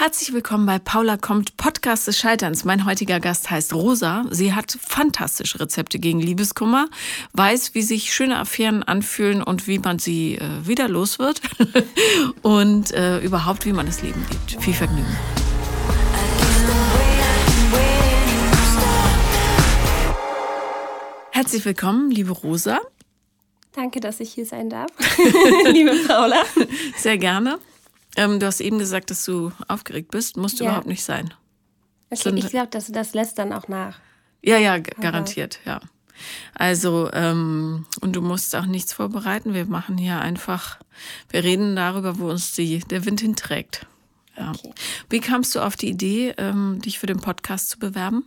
Herzlich willkommen bei Paula kommt, Podcast des Scheiterns. Mein heutiger Gast heißt Rosa. Sie hat fantastische Rezepte gegen Liebeskummer, weiß, wie sich schöne Affären anfühlen und wie man sie äh, wieder los wird und äh, überhaupt, wie man das Leben lebt. Viel Vergnügen. Herzlich willkommen, liebe Rosa. Danke, dass ich hier sein darf, liebe Paula. Sehr gerne. Ähm, du hast eben gesagt, dass du aufgeregt bist. Musst du ja. überhaupt nicht sein. Okay, ich glaube, das, das lässt dann auch nach. Ja, ja, garantiert, ja. Also, ähm, und du musst auch nichts vorbereiten. Wir machen hier einfach, wir reden darüber, wo uns die, der Wind hinträgt. Ja. Okay. Wie kamst du auf die Idee, ähm, dich für den Podcast zu bewerben?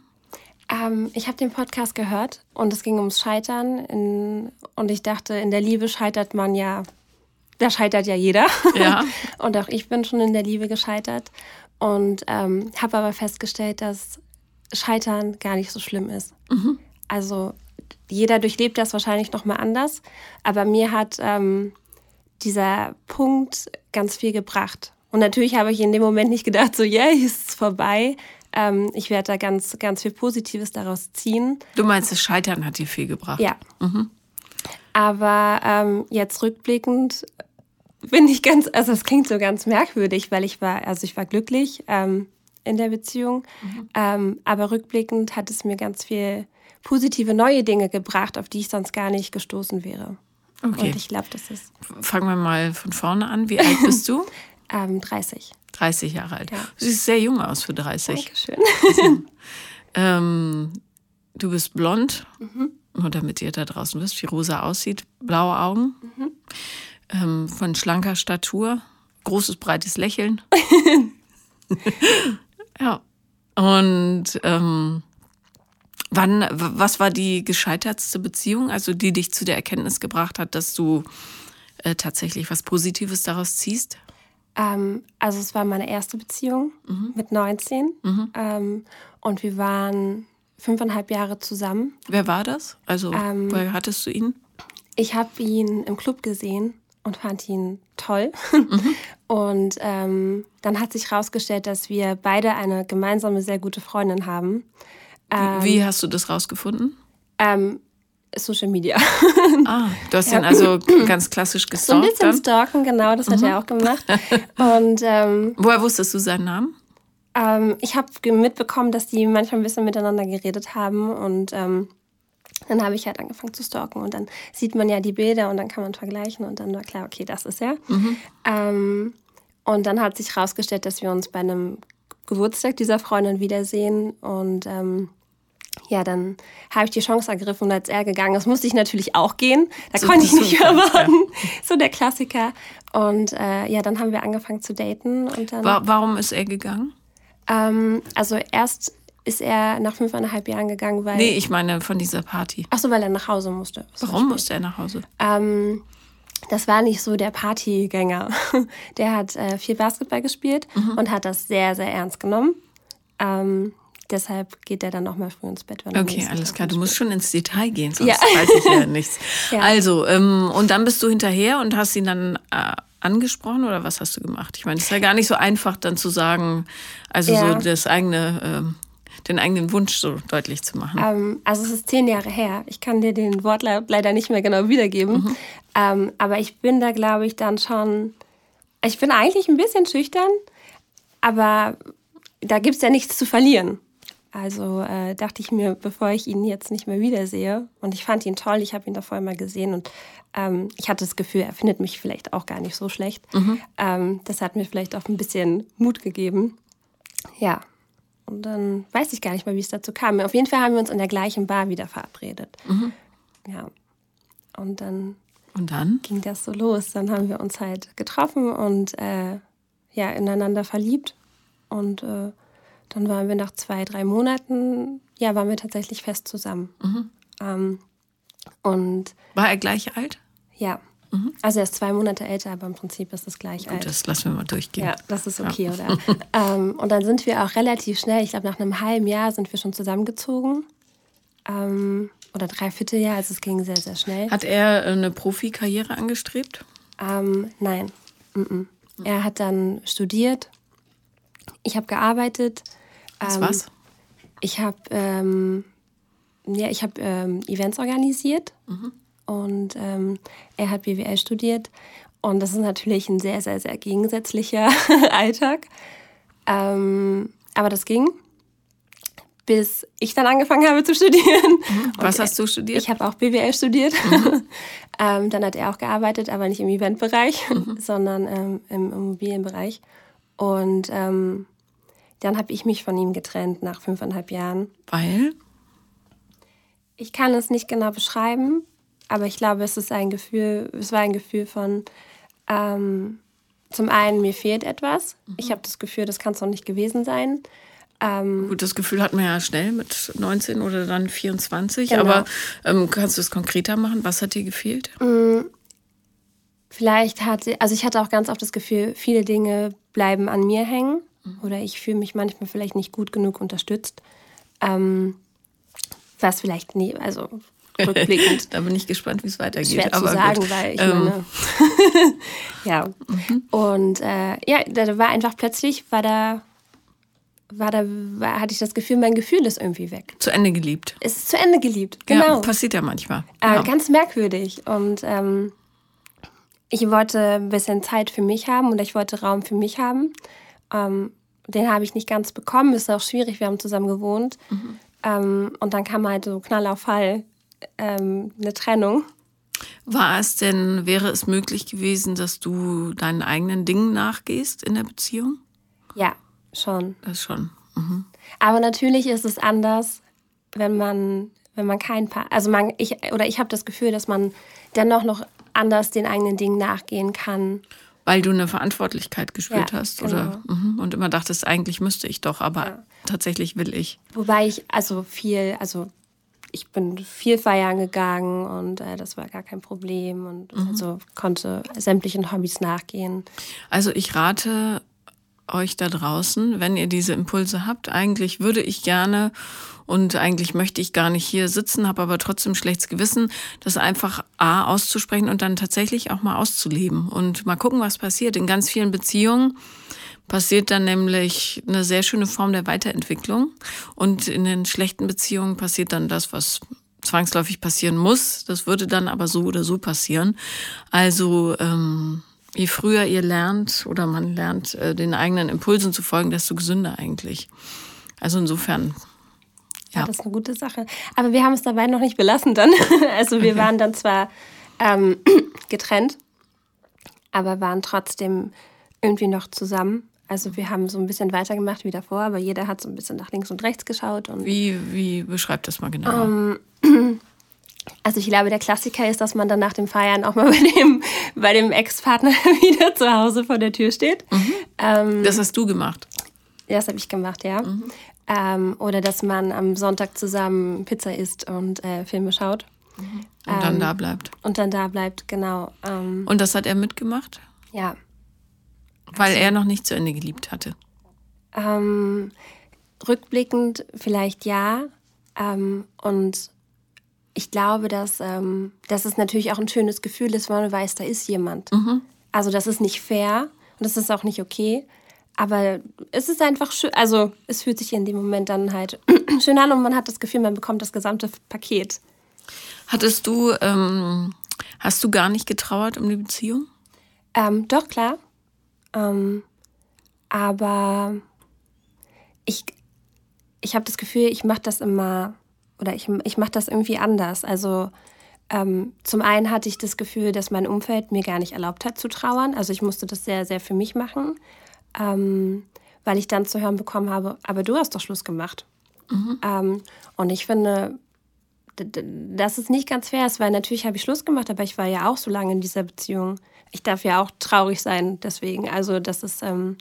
Ähm, ich habe den Podcast gehört und es ging ums Scheitern. In, und ich dachte, in der Liebe scheitert man ja da scheitert ja jeder. Ja. und auch ich bin schon in der Liebe gescheitert und ähm, habe aber festgestellt, dass Scheitern gar nicht so schlimm ist. Mhm. Also jeder durchlebt das wahrscheinlich noch mal anders, aber mir hat ähm, dieser Punkt ganz viel gebracht. Und natürlich habe ich in dem Moment nicht gedacht, so, yeah, ist es vorbei. Ähm, ich werde da ganz, ganz viel Positives daraus ziehen. Du meinst, das Scheitern hat dir viel gebracht? Ja. Mhm. Aber ähm, jetzt rückblickend bin ich ganz, also es klingt so ganz merkwürdig, weil ich war, also ich war glücklich ähm, in der Beziehung, mhm. ähm, aber rückblickend hat es mir ganz viel positive neue Dinge gebracht, auf die ich sonst gar nicht gestoßen wäre. Okay. Und ich glaube, das ist. Fangen wir mal von vorne an. Wie alt bist du? ähm, 30. 30 Jahre alt. Ja. Du siehst sehr jung aus für 30. Dankeschön. Ähm, du bist blond, mhm. nur damit ihr da draußen wisst, wie Rosa aussieht. Blaue Augen. Mhm ähm, von schlanker Statur, großes, breites Lächeln. ja. Und ähm, wann, was war die gescheitertste Beziehung, also die dich zu der Erkenntnis gebracht hat, dass du äh, tatsächlich was Positives daraus ziehst? Ähm, also es war meine erste Beziehung mhm. mit 19 mhm. ähm, und wir waren fünfeinhalb Jahre zusammen. Wer war das? Also ähm, woher hattest du ihn? Ich habe ihn im Club gesehen und fand ihn toll. Mhm. Und ähm, dann hat sich herausgestellt, dass wir beide eine gemeinsame, sehr gute Freundin haben. Ähm, wie, hast du das rausgefunden? Ähm, Social Media. Ah, du hast ja. ihn also ganz klassisch gestalkt. So ein bisschen dann? stalken, genau, das mhm. hat er auch gemacht. Und, ähm, Woher wusstest du seinen Namen? Ähm, ich habe mitbekommen, dass die manchmal ein bisschen miteinander geredet haben und ähm, dann habe ich halt angefangen zu stalken und dann sieht man ja die Bilder und dann kann man vergleichen und dann war klar, okay, das ist er. Mhm. Ähm, und dann hat sich herausgestellt, dass wir uns bei einem Geburtstag dieser Freundin wiedersehen und ähm, ja, dann habe ich die Chance ergriffen und als er gegangen ist, musste ich natürlich auch gehen. Da so konnte ich nicht mehr warten. Ja. So der Klassiker. Und äh, ja, dann haben wir angefangen zu daten. Und dann, Warum ist er gegangen? Ähm, also erst ist er nach fünfeinhalb Jahren gegangen, weil. Nee, ich meine von dieser Party. Ach so, weil er nach Hause musste. Warum musste er nach Hause? Ähm, das war nicht so der Partygänger. Der hat äh, viel Basketball gespielt mhm. und hat das sehr, sehr ernst genommen. Ähm, deshalb geht er dann auch mal früh ins Bett. Wenn okay, alles klar. Du musst schon ins Detail gehen, sonst ja. weiß ich ja nichts. Ja. Also, ähm, und dann bist du hinterher und hast ihn dann äh, angesprochen oder was hast du gemacht? Ich meine, es ist ja gar nicht so einfach dann zu sagen, also ja. so das eigene. Äh, den eigenen Wunsch so deutlich zu machen? Ähm, also es ist zehn Jahre her. Ich kann dir den Wortlaut leider nicht mehr genau wiedergeben. Mhm. Ähm, aber ich bin da, glaube ich, dann schon. Ich bin eigentlich ein bisschen schüchtern, aber da gibt es ja nichts zu verlieren. Also äh, dachte ich mir, bevor ich ihn jetzt nicht mehr wiedersehe, und ich fand ihn toll, ich habe ihn davor mal gesehen und ähm, ich hatte das Gefühl, er findet mich vielleicht auch gar nicht so schlecht. Mhm. Ähm, das hat mir vielleicht auch ein bisschen Mut gegeben. Ja, und dann weiß ich gar nicht mehr, wie es dazu kam. Auf jeden Fall haben wir uns in der gleichen Bar wieder verabredet. Mhm. Ja. Und dann, und dann ging das so los. Dann haben wir uns halt getroffen und äh, ja, ineinander verliebt. Und äh, dann waren wir nach zwei, drei Monaten, ja, waren wir tatsächlich fest zusammen. Mhm. Ähm, und war er gleich alt? Ja. Mhm. Also er ist zwei Monate älter, aber im Prinzip ist es gleich Gut, alt. Das lassen wir mal durchgehen. Ja, das ist okay, ja. oder? ähm, und dann sind wir auch relativ schnell, ich glaube nach einem halben Jahr sind wir schon zusammengezogen. Ähm, oder dreiviertel Jahr, also es ging sehr, sehr schnell. Hat er eine Profikarriere angestrebt? Ähm, nein. Mm -mm. Er hat dann studiert. Ich habe gearbeitet. Was ähm, was? Ich habe ähm, ja, ich habe ähm, Events organisiert mhm. Und ähm, er hat BWL studiert und das ist natürlich ein sehr, sehr, sehr gegensätzlicher Alltag. Ähm, aber das ging, bis ich dann angefangen habe zu studieren. Mhm. Was hast du studiert? Ich habe auch BWL studiert. Mhm. ähm, dann hat er auch gearbeitet, aber nicht im Eventbereich, mhm. sondern ähm, im Immobilienbereich. Und ähm, dann habe ich mich von ihm getrennt nach fünfeinhalb Jahren. Weil? Ich kann es nicht genau beschreiben, aber ich glaube, es ist ein Gefühl, es war ein Gefühl von, ähm, zum einen, mir fehlt etwas. Mhm. Ich habe das Gefühl, das kann es noch nicht gewesen sein. Ähm, Gut, das Gefühl hat man ja schnell mit 19 oder dann 24. Genau. Aber ähm, kannst du es konkreter machen? Was hat dir gefehlt? Mm, vielleicht hat sie, also ich hatte auch ganz oft das Gefühl, viele Dinge bleiben an mir hängen mhm. oder ich fühle mich manchmal vielleicht nicht gut genug unterstützt. Ähm, was vielleicht nie, also rückblickend. da bin ich gespannt, wie es weitergeht. Schwer zu sagen, gut. weil ich ähm. meine, ja. Mhm. Und äh, ja, da war einfach plötzlich, war da, war da, war, hatte ich das Gefühl, mein Gefühl ist irgendwie weg. Zu Ende geliebt. Es ist zu Ende geliebt, genau. Ja, passiert ja manchmal. Äh, ja. Ganz merkwürdig. Und ähm, ich wollte ein bisschen Zeit für mich haben und ich wollte Raum für mich haben. Ähm, den habe ich nicht ganz bekommen. Ist auch schwierig. Wir haben zusammen gewohnt. Mhm. Ähm, und dann kam halt so Knall auf Fall ähm, eine Trennung. War es denn, wäre es möglich gewesen, dass du deinen eigenen Dingen nachgehst in der Beziehung? Ja, schon. Das schon. Mhm. Aber natürlich ist es anders, wenn man, wenn man kein Paar, also man, ich, oder ich habe das Gefühl, dass man dennoch noch anders den eigenen Dingen nachgehen kann. Weil du eine Verantwortlichkeit gespürt ja, hast, genau. oder? Mhm. Und immer dachtest, eigentlich müsste ich doch, aber ja. tatsächlich will ich. Wobei ich also viel, also ich bin viel feiern gegangen und äh, das war gar kein Problem und mhm. also konnte sämtlichen Hobbys nachgehen. Also ich rate euch da draußen, wenn ihr diese Impulse habt, eigentlich würde ich gerne und eigentlich möchte ich gar nicht hier sitzen, habe aber trotzdem schlechtes Gewissen, das einfach A auszusprechen und dann tatsächlich auch mal auszuleben und mal gucken, was passiert. In ganz vielen Beziehungen passiert dann nämlich eine sehr schöne Form der Weiterentwicklung. Und in den schlechten Beziehungen passiert dann das, was zwangsläufig passieren muss. Das würde dann aber so oder so passieren. Also ähm, je früher ihr lernt oder man lernt, äh, den eigenen Impulsen zu folgen, desto gesünder eigentlich. Also insofern. Ja. ja, das ist eine gute Sache. Aber wir haben es dabei noch nicht belassen dann. Also wir okay. waren dann zwar ähm, getrennt, aber waren trotzdem irgendwie noch zusammen. Also wir haben so ein bisschen weitergemacht wie davor, aber jeder hat so ein bisschen nach links und rechts geschaut. Und, wie, wie beschreibt das mal genau? Um, also ich glaube, der Klassiker ist, dass man dann nach dem Feiern auch mal bei dem, bei dem Ex-Partner wieder zu Hause vor der Tür steht. Mhm. Ähm, das hast du gemacht? Das habe ich gemacht, ja. Mhm. Ähm, oder dass man am Sonntag zusammen Pizza isst und äh, Filme schaut. Mhm. Und dann ähm, da bleibt. Und dann da bleibt, genau. Ähm. und das hat er mitgemacht? Ja. Weil er noch nicht zu Ende geliebt hatte. Ähm, rückblickend vielleicht ja. Ähm, und ich glaube, dass, ähm, dass es natürlich auch ein schönes Gefühl ist, wenn man weiß, da ist jemand. Mhm. Also das ist nicht fair und das ist auch nicht okay. Aber es ist einfach schön, also es fühlt sich in dem Moment dann halt schön an und man hat das Gefühl, man bekommt das gesamte Paket. Hattest du, ähm, hast du gar nicht getrauert um die Beziehung? Ähm, doch, klar. Ähm, aber ich, ich habe das Gefühl, ich mache das immer oder ich, ich mache das irgendwie anders. Also ähm, zum einen hatte ich das Gefühl, dass mein Umfeld mir gar nicht erlaubt hat zu trauern. Also ich musste das sehr, sehr für mich machen, ähm, weil ich dann zu hören bekommen habe, aber du hast doch Schluss gemacht. Mhm. Ähm, und ich finde, dass es nicht ganz fair ist, weil natürlich habe ich Schluss gemacht, aber ich war ja auch so lange in dieser Beziehung ich darf ja auch traurig sein, deswegen. Also das ist. Ähm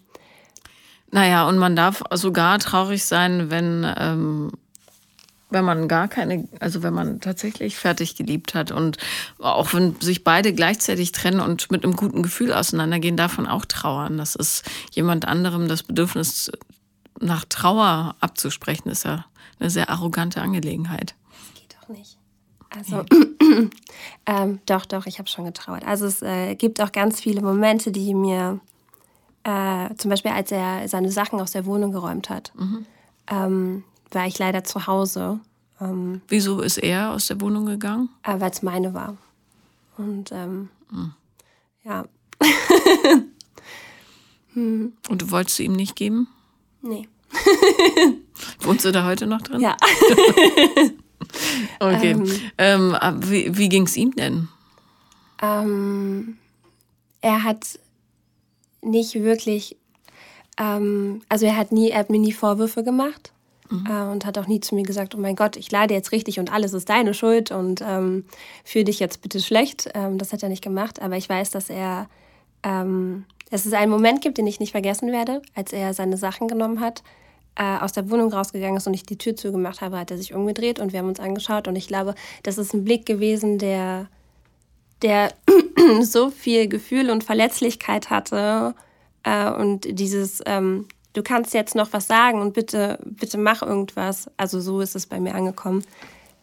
naja, und man darf sogar traurig sein, wenn, ähm, wenn man gar keine, also wenn man tatsächlich fertig geliebt hat und auch wenn sich beide gleichzeitig trennen und mit einem guten Gefühl auseinandergehen, davon auch trauern. Das ist jemand anderem das Bedürfnis nach Trauer abzusprechen, ist ja eine sehr arrogante Angelegenheit. Das geht doch nicht. Also, ähm, doch, doch, ich habe schon getrauert. Also es äh, gibt auch ganz viele Momente, die mir äh, zum Beispiel als er seine Sachen aus der Wohnung geräumt hat, mhm. ähm, war ich leider zu Hause. Ähm, Wieso ist er aus der Wohnung gegangen? Äh, Weil es meine war. Und mhm. ja. hm. Und du wolltest sie ihm nicht geben? Nee. Wohnst du da heute noch drin? Ja. okay. Ähm, ähm wie wie ging es ihm denn? Ähm, er hat nicht wirklich, ähm, also er hat nie, er hat mir nie Vorwürfe gemacht mhm. äh, und hat auch nie zu mir gesagt, oh mein Gott, ich leide jetzt richtig und alles ist deine Schuld und ähm, fühle dich jetzt bitte schlecht. Ähm, das hat er nicht gemacht, aber ich weiß, dass er, ähm, dass es einen Moment gibt, den ich nicht vergessen werde, als er seine Sachen genommen hat äh, aus der Wohnung rausgegangen ist und ich die Tür zugemacht habe, hat er sich umgedreht und wir haben uns angeschaut. Und ich glaube, das ist ein Blick gewesen, der, der so viel Gefühl und Verletzlichkeit hatte äh, und dieses, ähm, du kannst jetzt noch was sagen und bitte, bitte mach irgendwas. Also so ist es bei mir angekommen,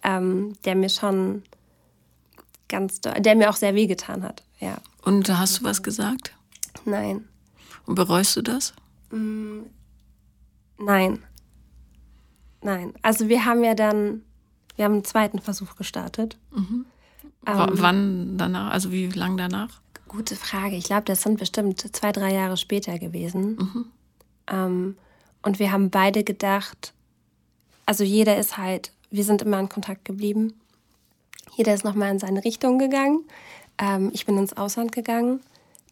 ähm, der mir schon ganz, der mir auch sehr wehgetan hat. Ja. Und hast du was gesagt? Nein. Und bereust du das? Nein. Nein. Also wir haben ja dann, wir haben einen zweiten Versuch gestartet. Mhm. Ähm, Wann danach? Also wie lang danach? Gute Frage. Ich glaube, das sind bestimmt zwei, drei Jahre später gewesen. Mhm. Ähm, und wir haben beide gedacht, also jeder ist halt, wir sind immer in Kontakt geblieben. Jeder ist nochmal in seine Richtung gegangen. Ähm, ich bin ins Ausland gegangen.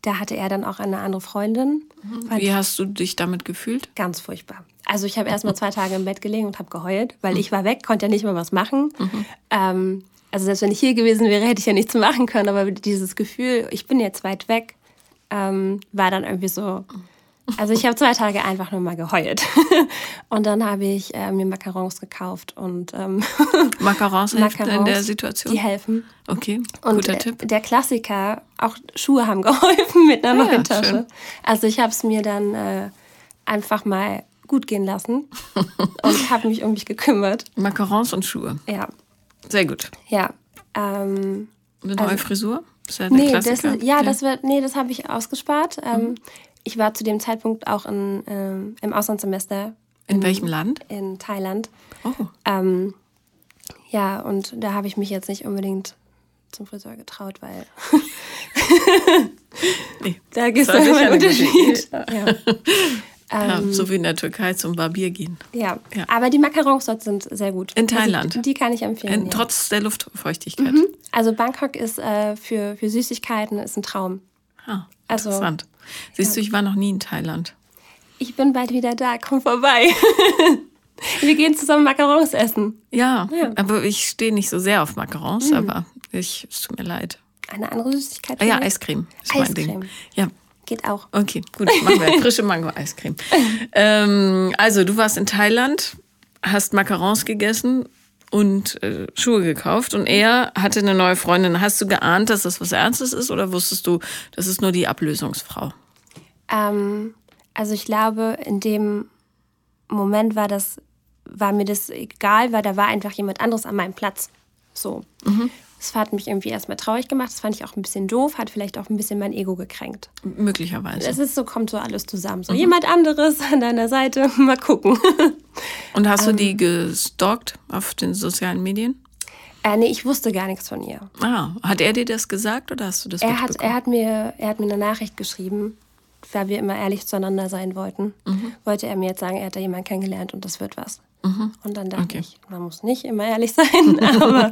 Da hatte er dann auch eine andere Freundin. Mhm. Wie hast du dich damit gefühlt? Ganz furchtbar. Also ich habe erst mal zwei Tage im Bett gelegen und habe geheult, weil mhm. ich war weg, konnte ja nicht mehr was machen. Mhm. Ähm, also selbst wenn ich hier gewesen wäre, hätte ich ja nichts machen können. Aber dieses Gefühl, ich bin jetzt weit weg, ähm, war dann irgendwie so. Also ich habe zwei Tage einfach nur mal geheult. und dann habe ich äh, mir Macarons gekauft und ähm, Macarons helfen Macarons, in der Situation? Die helfen. Okay, guter und, Tipp. Der Klassiker, auch Schuhe haben geholfen mit einer ah, neuen Tasche. Schön. Also ich habe es mir dann äh, einfach mal gut gehen lassen und habe mich um mich gekümmert. Macarons und Schuhe. Ja. Sehr gut. Ja. Ähm, Eine neue also, Frisur? Ist ja, nee, das, ja, ja, das wird, nee, das habe ich ausgespart. Ähm, mhm. Ich war zu dem Zeitpunkt auch in, ähm, im Auslandssemester. In, in, welchem Land? In Thailand. Oh. Ähm, ja, und da habe ich mich jetzt nicht unbedingt zum Friseur getraut, weil nee, da gibt es einen Unterschied. Ja. Ja, ähm, so wie in der Türkei zum Barbier gehen. Ja, ja. aber die Macarons dort sind sehr gut. In also Thailand? Also, die kann ich empfehlen. In. Trotz der Luftfeuchtigkeit? Mhm. Also Bangkok ist äh, für, für Süßigkeiten ist ein Traum. Ah, also, interessant. Siehst du, ich war noch nie in Thailand. Ich bin bald wieder da, komm vorbei. Wir gehen zusammen Macarons essen. Ja, ja. aber ich stehe nicht so sehr auf Macarons, mhm. aber ich, es tut mir leid. Eine andere Süßigkeit? Ah, ja, Eiscreme ist Eiscreme. mein Ding. Ja. Geht auch. Okay, gut, machen wir. Frische Mango-Eiscreme. ähm, also, du warst in Thailand, hast Macarons gegessen und äh, Schuhe gekauft und er hatte eine neue Freundin. Hast du geahnt, dass das was Ernstes ist oder wusstest du, das ist nur die Ablösungsfrau? Ähm, also ich glaube, in dem Moment war das, war mir das egal, weil da war einfach jemand anderes an meinem Platz. So. Mhm. Das hat mich irgendwie erstmal traurig gemacht. Das fand ich auch ein bisschen doof, hat vielleicht auch ein bisschen mein Ego gekränkt. Möglicherweise. Es ist so, kommt so alles zusammen. So mhm. jemand anderes an deiner Seite, mal gucken. Und hast du die ähm. gestalkt auf den sozialen Medien? Äh, nee, ich wusste gar nichts von ihr. Ah, hat er dir das gesagt oder hast du das er hat, er hat mir Er hat mir eine Nachricht geschrieben, weil wir immer ehrlich zueinander sein wollten. Mhm. Wollte er mir jetzt sagen, er hat da jemanden kennengelernt und das wird was. Mhm. Und dann dachte okay. ich, man muss nicht immer ehrlich sein, aber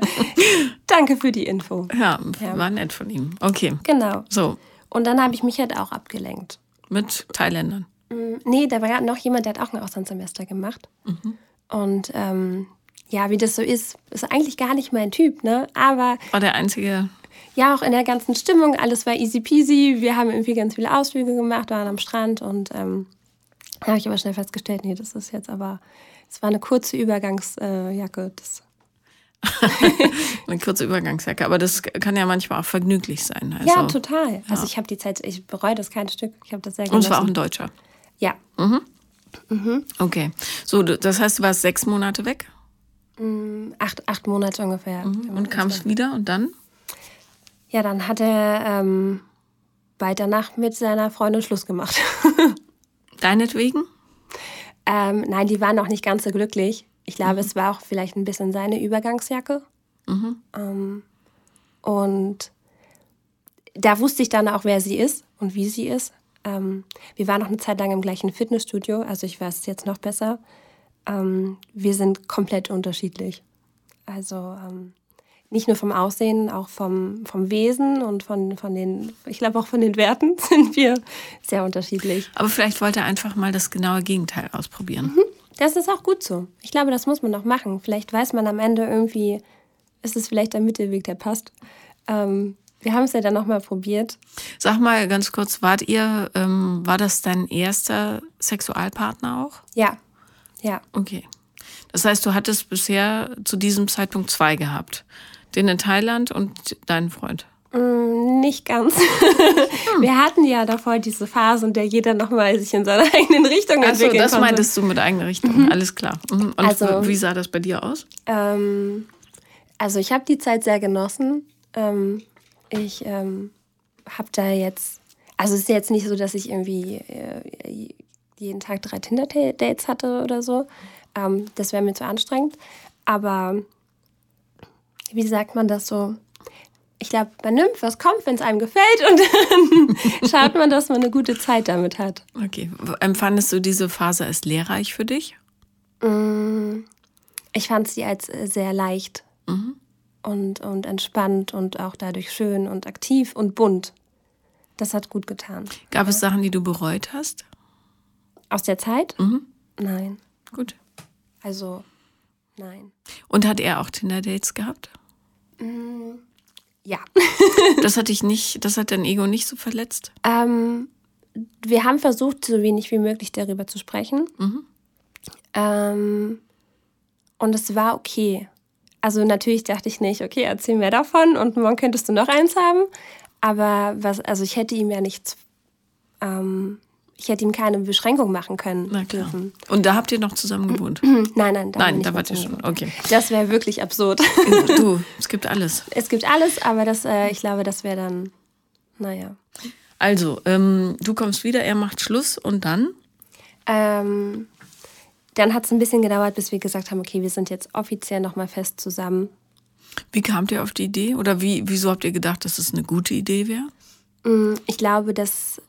danke für die Info. Ja, ja, war nett von ihm. Okay. Genau. So. Und dann habe ich mich halt auch abgelenkt. Mit Thailändern? Mm, nee, da war noch jemand, der hat auch ein Auslandssemester gemacht. Mhm. Und ähm, ja, wie das so ist, ist eigentlich gar nicht mein Typ, ne? Aber. War der einzige. Ja, auch in der ganzen Stimmung, alles war easy peasy. Wir haben irgendwie ganz viele Ausflüge gemacht, waren am Strand und ähm, habe ich aber schnell festgestellt, nee, das ist jetzt aber es war eine kurze Übergangsjacke. Das eine kurze Übergangsjacke, aber das kann ja manchmal auch vergnüglich sein. Also, ja, total. Also ich habe die Zeit, ich bereue das kein Stück. Ich habe das sehr genossen. Und es war auch ein Deutscher. Ja. Mhm. Mhm. Okay. So, das heißt, du warst sechs Monate weg? Mm, acht, acht Monate ungefähr. Mhm. Und kamst wieder und dann? Ja, dann hat er ähm, bald danach mit seiner Freundin Schluss gemacht. Deinetwegen? Ähm, nein, die waren noch nicht ganz so glücklich. Ich glaube, mhm. es war auch vielleicht ein bisschen seine Übergangsjacke. Mhm. Ähm, und da wusste ich dann auch, wer sie ist und wie sie ist. Ähm, wir waren noch eine Zeit lang im gleichen Fitnessstudio, also ich weiß es jetzt noch besser. Ähm, wir sind komplett unterschiedlich. Also ähm, nicht nur vom Aussehen, auch vom, vom Wesen und von, von den, ich glaube auch von den Werten sind wir sehr unterschiedlich. Aber vielleicht wollte er einfach mal das genaue Gegenteil ausprobieren. Mhm. Das ist auch gut so. Ich glaube, das muss man auch machen. Vielleicht weiß man am Ende irgendwie, ist es vielleicht der Mittelweg, der passt. Ähm, wir haben es ja dann nochmal probiert. Sag mal ganz kurz, wart ihr, ähm, war das dein erster Sexualpartner auch? Ja. Ja. Okay. Das heißt, du hattest bisher zu diesem Zeitpunkt zwei gehabt. Den in Thailand und deinen Freund. Mm, nicht ganz. Hm. Wir hatten ja davor diese Phase, in der jeder nochmal sich in seiner eigenen Richtung entwickeln Also das konnte. meintest du mit eigener Richtung, mhm. alles klar. Mhm. Und also, wie sah das bei dir aus? Ähm, also ich habe die Zeit sehr genossen. Ähm, ich ähm, habe da jetzt, also es ist jetzt nicht so, dass ich irgendwie äh, jeden Tag drei Tinder-Dates hatte oder so. Ähm, das wäre mir zu anstrengend. Aber wie sagt man das so? Ich glaube, man nimmt, was kommt, wenn es einem gefällt und dann schaut man, dass man eine gute Zeit damit hat. Okay. Empfandest du diese Phase als lehrreich für dich? Mm, ich fand sie als sehr leicht. Mhm und, und entspannt und auch dadurch schön und aktiv und bunt. Das hat gut getan. Gab es Sachen, die du bereut hast? Aus der Zeit? Mhm. Nein. Gut. Also, nein. Und hat er auch Tinder-Dates gehabt? Mm, ja. das hat dich nicht, das hat dein Ego nicht so verletzt? Ähm, wir haben versucht, so wenig wie möglich darüber zu sprechen. Mhm. Ähm, und es war okay. Also natürlich dachte ich nicht, okay, erzähl mehr davon und morgen könntest du noch eins haben. Aber was, also ich hätte ihm ja nichts, ähm, ich hätte ihm keine Beschränkung machen können. Na klar. Dürfen. Und da habt ihr noch zusammen gewohnt? Nein, nein, da nein, da wart ihr schon. Okay. Das wäre wirklich absurd. Du, es gibt alles. Es gibt alles, aber das, äh, ich glaube, das wäre dann, naja. Also, ähm, du kommst wieder, er macht Schluss und dann? Ähm, dann hat es ein bisschen gedauert, bis wir gesagt haben, okay, wir sind jetzt offiziell nochmal fest zusammen. Wie kamt ihr auf die Idee? Oder wie, wieso habt ihr gedacht, dass es eine gute Idee wäre? Mm, ich glaube, dass.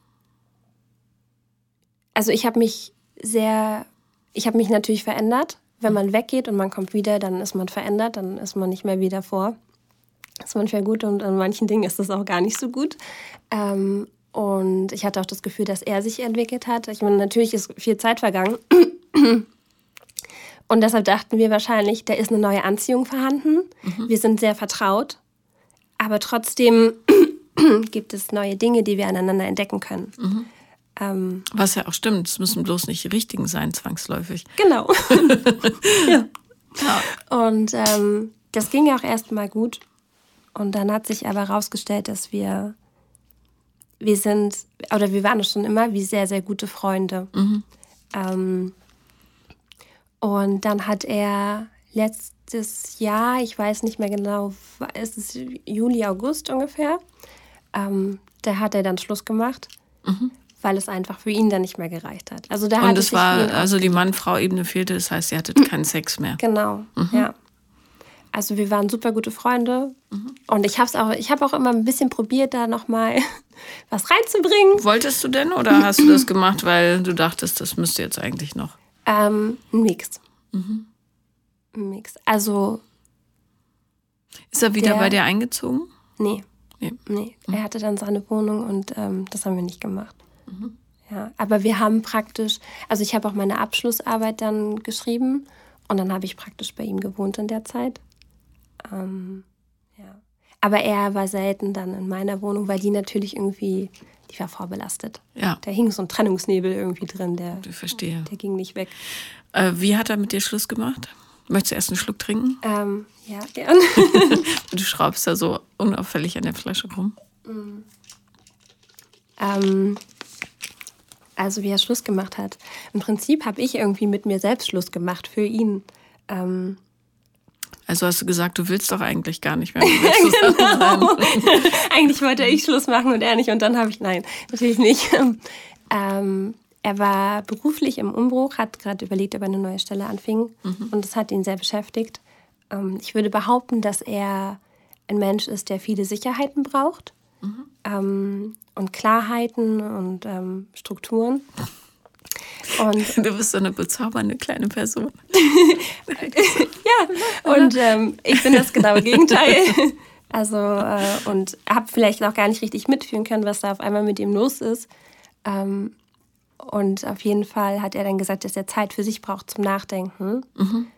Also ich habe mich sehr. Ich habe mich natürlich verändert. Wenn man weggeht und man kommt wieder, dann ist man verändert, dann ist man nicht mehr wie davor. Das ist manchmal gut und an manchen Dingen ist das auch gar nicht so gut. Ähm, und ich hatte auch das Gefühl, dass er sich entwickelt hat. Ich meine, natürlich ist viel Zeit vergangen. Und deshalb dachten wir wahrscheinlich, da ist eine neue Anziehung vorhanden. Mhm. Wir sind sehr vertraut. Aber trotzdem gibt es neue Dinge, die wir aneinander entdecken können. Mhm. Ähm, Was ja auch stimmt, es müssen bloß nicht die richtigen sein, zwangsläufig. Genau. ja. ja. Und ähm, das ging ja auch erstmal gut. Und dann hat sich aber herausgestellt, dass wir, wir sind, oder wir waren schon immer wie sehr, sehr gute Freunde. Mhm. Ähm, und dann hat er letztes Jahr, ich weiß nicht mehr genau, ist es Juli, August ungefähr, ähm, da hat er dann Schluss gemacht, mhm. Weil es einfach für ihn dann nicht mehr gereicht hat. Also da Und es war, also die Mann-Frau-Ebene fehlte, das heißt, ihr hattet keinen Sex mehr. Genau, mhm. ja. Also wir waren super gute Freunde mhm. und ich habe auch, ich habe auch immer ein bisschen probiert, da nochmal was reinzubringen. Wolltest du denn oder hast du das gemacht, weil du dachtest, das müsste jetzt eigentlich noch? Ähm, ein Mix. Mhm. Ein Mix. Also. Ist er wieder der, bei dir eingezogen? Nee. Nee. nee. Mhm. Er hatte dann seine Wohnung und ähm, das haben wir nicht gemacht. Mhm. Ja, aber wir haben praktisch, also ich habe auch meine Abschlussarbeit dann geschrieben und dann habe ich praktisch bei ihm gewohnt in der Zeit. Ähm, ja. Aber er war selten dann in meiner Wohnung, weil die natürlich irgendwie die war vorbelastet. Ja. Da hing so ein Trennungsnebel irgendwie drin, der, ich verstehe. der ging nicht weg. Äh, wie hat er mit dir Schluss gemacht? Möchtest du erst einen Schluck trinken? Ähm, ja, gern. du schraubst da so unauffällig an der Flasche rum. Mhm. Ähm, also wie er Schluss gemacht hat. Im Prinzip habe ich irgendwie mit mir selbst Schluss gemacht für ihn. Ähm, also hast du gesagt, du willst doch eigentlich gar nicht mehr genau. eigentlich wollte ich Schluss machen und er nicht. Und dann habe ich, nein, natürlich nicht. Ähm, er war beruflich im Umbruch, hat gerade überlegt, ob er eine neue Stelle anfing. Mhm. Und das hat ihn sehr beschäftigt. Ähm, ich würde behaupten, dass er ein Mensch ist, der viele Sicherheiten braucht mhm. ähm, und Klarheiten und ähm, Strukturen. Und du bist so eine bezaubernde kleine Person. ja, und ähm, ich bin das genaue Gegenteil. Also, äh, und habe vielleicht auch gar nicht richtig mitfühlen können, was da auf einmal mit ihm los ist. Ähm, und auf jeden Fall hat er dann gesagt, dass er Zeit für sich braucht zum Nachdenken. Mhm.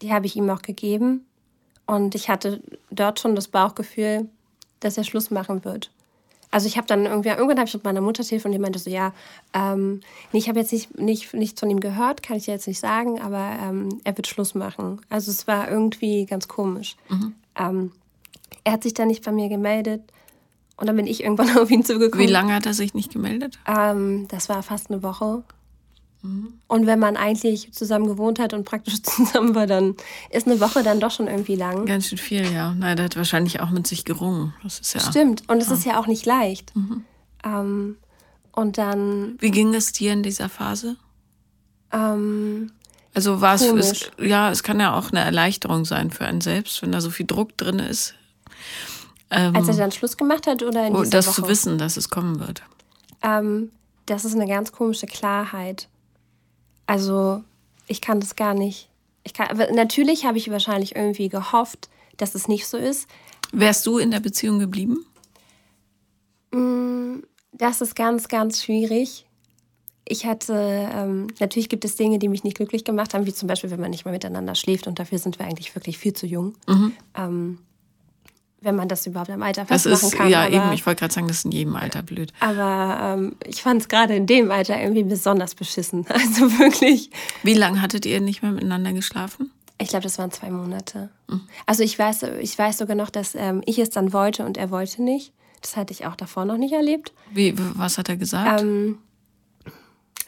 Die habe ich ihm auch gegeben. Und ich hatte dort schon das Bauchgefühl, dass er Schluss machen wird. Also ich habe dann irgendwie, irgendwann habe ich mit meiner Mutter telefoniert, die meinte so, ja, ähm, nee, ich habe jetzt nicht, nicht, nichts von ihm gehört, kann ich jetzt nicht sagen, aber ähm, er wird Schluss machen. Also es war irgendwie ganz komisch. Mhm. Ähm, er hat sich dann nicht bei mir gemeldet und dann bin ich irgendwann auf ihn zugekommen. Wie lange hat er sich nicht gemeldet? Ähm, das war fast eine Woche. Und wenn man eigentlich zusammen gewohnt hat und praktisch zusammen war, dann ist eine Woche dann doch schon irgendwie lang. Ganz schön viel, ja. Nein, der hat wahrscheinlich auch mit sich gerungen. Das ist ja. Stimmt. Und es ja. ist ja auch nicht leicht. Mhm. Ähm, und dann. Wie ging es dir in dieser Phase? Ähm, also war es, ja, es kann ja auch eine Erleichterung sein für einen selbst, wenn da so viel Druck drin ist. Ähm, Als er dann Schluss gemacht hat oder in dieser Das Woche? zu wissen, dass es kommen wird. Ähm, das ist eine ganz komische Klarheit. Also ich kann das gar nicht. Ich kann, natürlich habe ich wahrscheinlich irgendwie gehofft, dass es nicht so ist. Wärst du in der Beziehung geblieben? Mm, das ist ganz, ganz schwierig. Ich hatte, ähm, natürlich gibt es Dinge, die mich nicht glücklich gemacht haben, wie zum Beispiel, wenn man nicht mehr miteinander schläft und dafür sind wir eigentlich wirklich viel zu jung. Mhm. Ähm, wenn man das überhaupt im Alter festmachen das ist, kann. Ja, aber, eben, ich wollte gerade sagen, das ist in jedem Alter blöd. Aber ähm, ich fand es gerade in dem Alter irgendwie besonders beschissen. Also wirklich. Wie lange hattet ihr nicht mehr miteinander geschlafen? Ich glaube, das waren zwei Monate. Mhm. Also ich weiß, ich weiß sogar noch, dass ähm, ich es dann wollte und er wollte nicht. Das hatte ich auch davor noch nicht erlebt. Wie, was hat er gesagt? Ähm,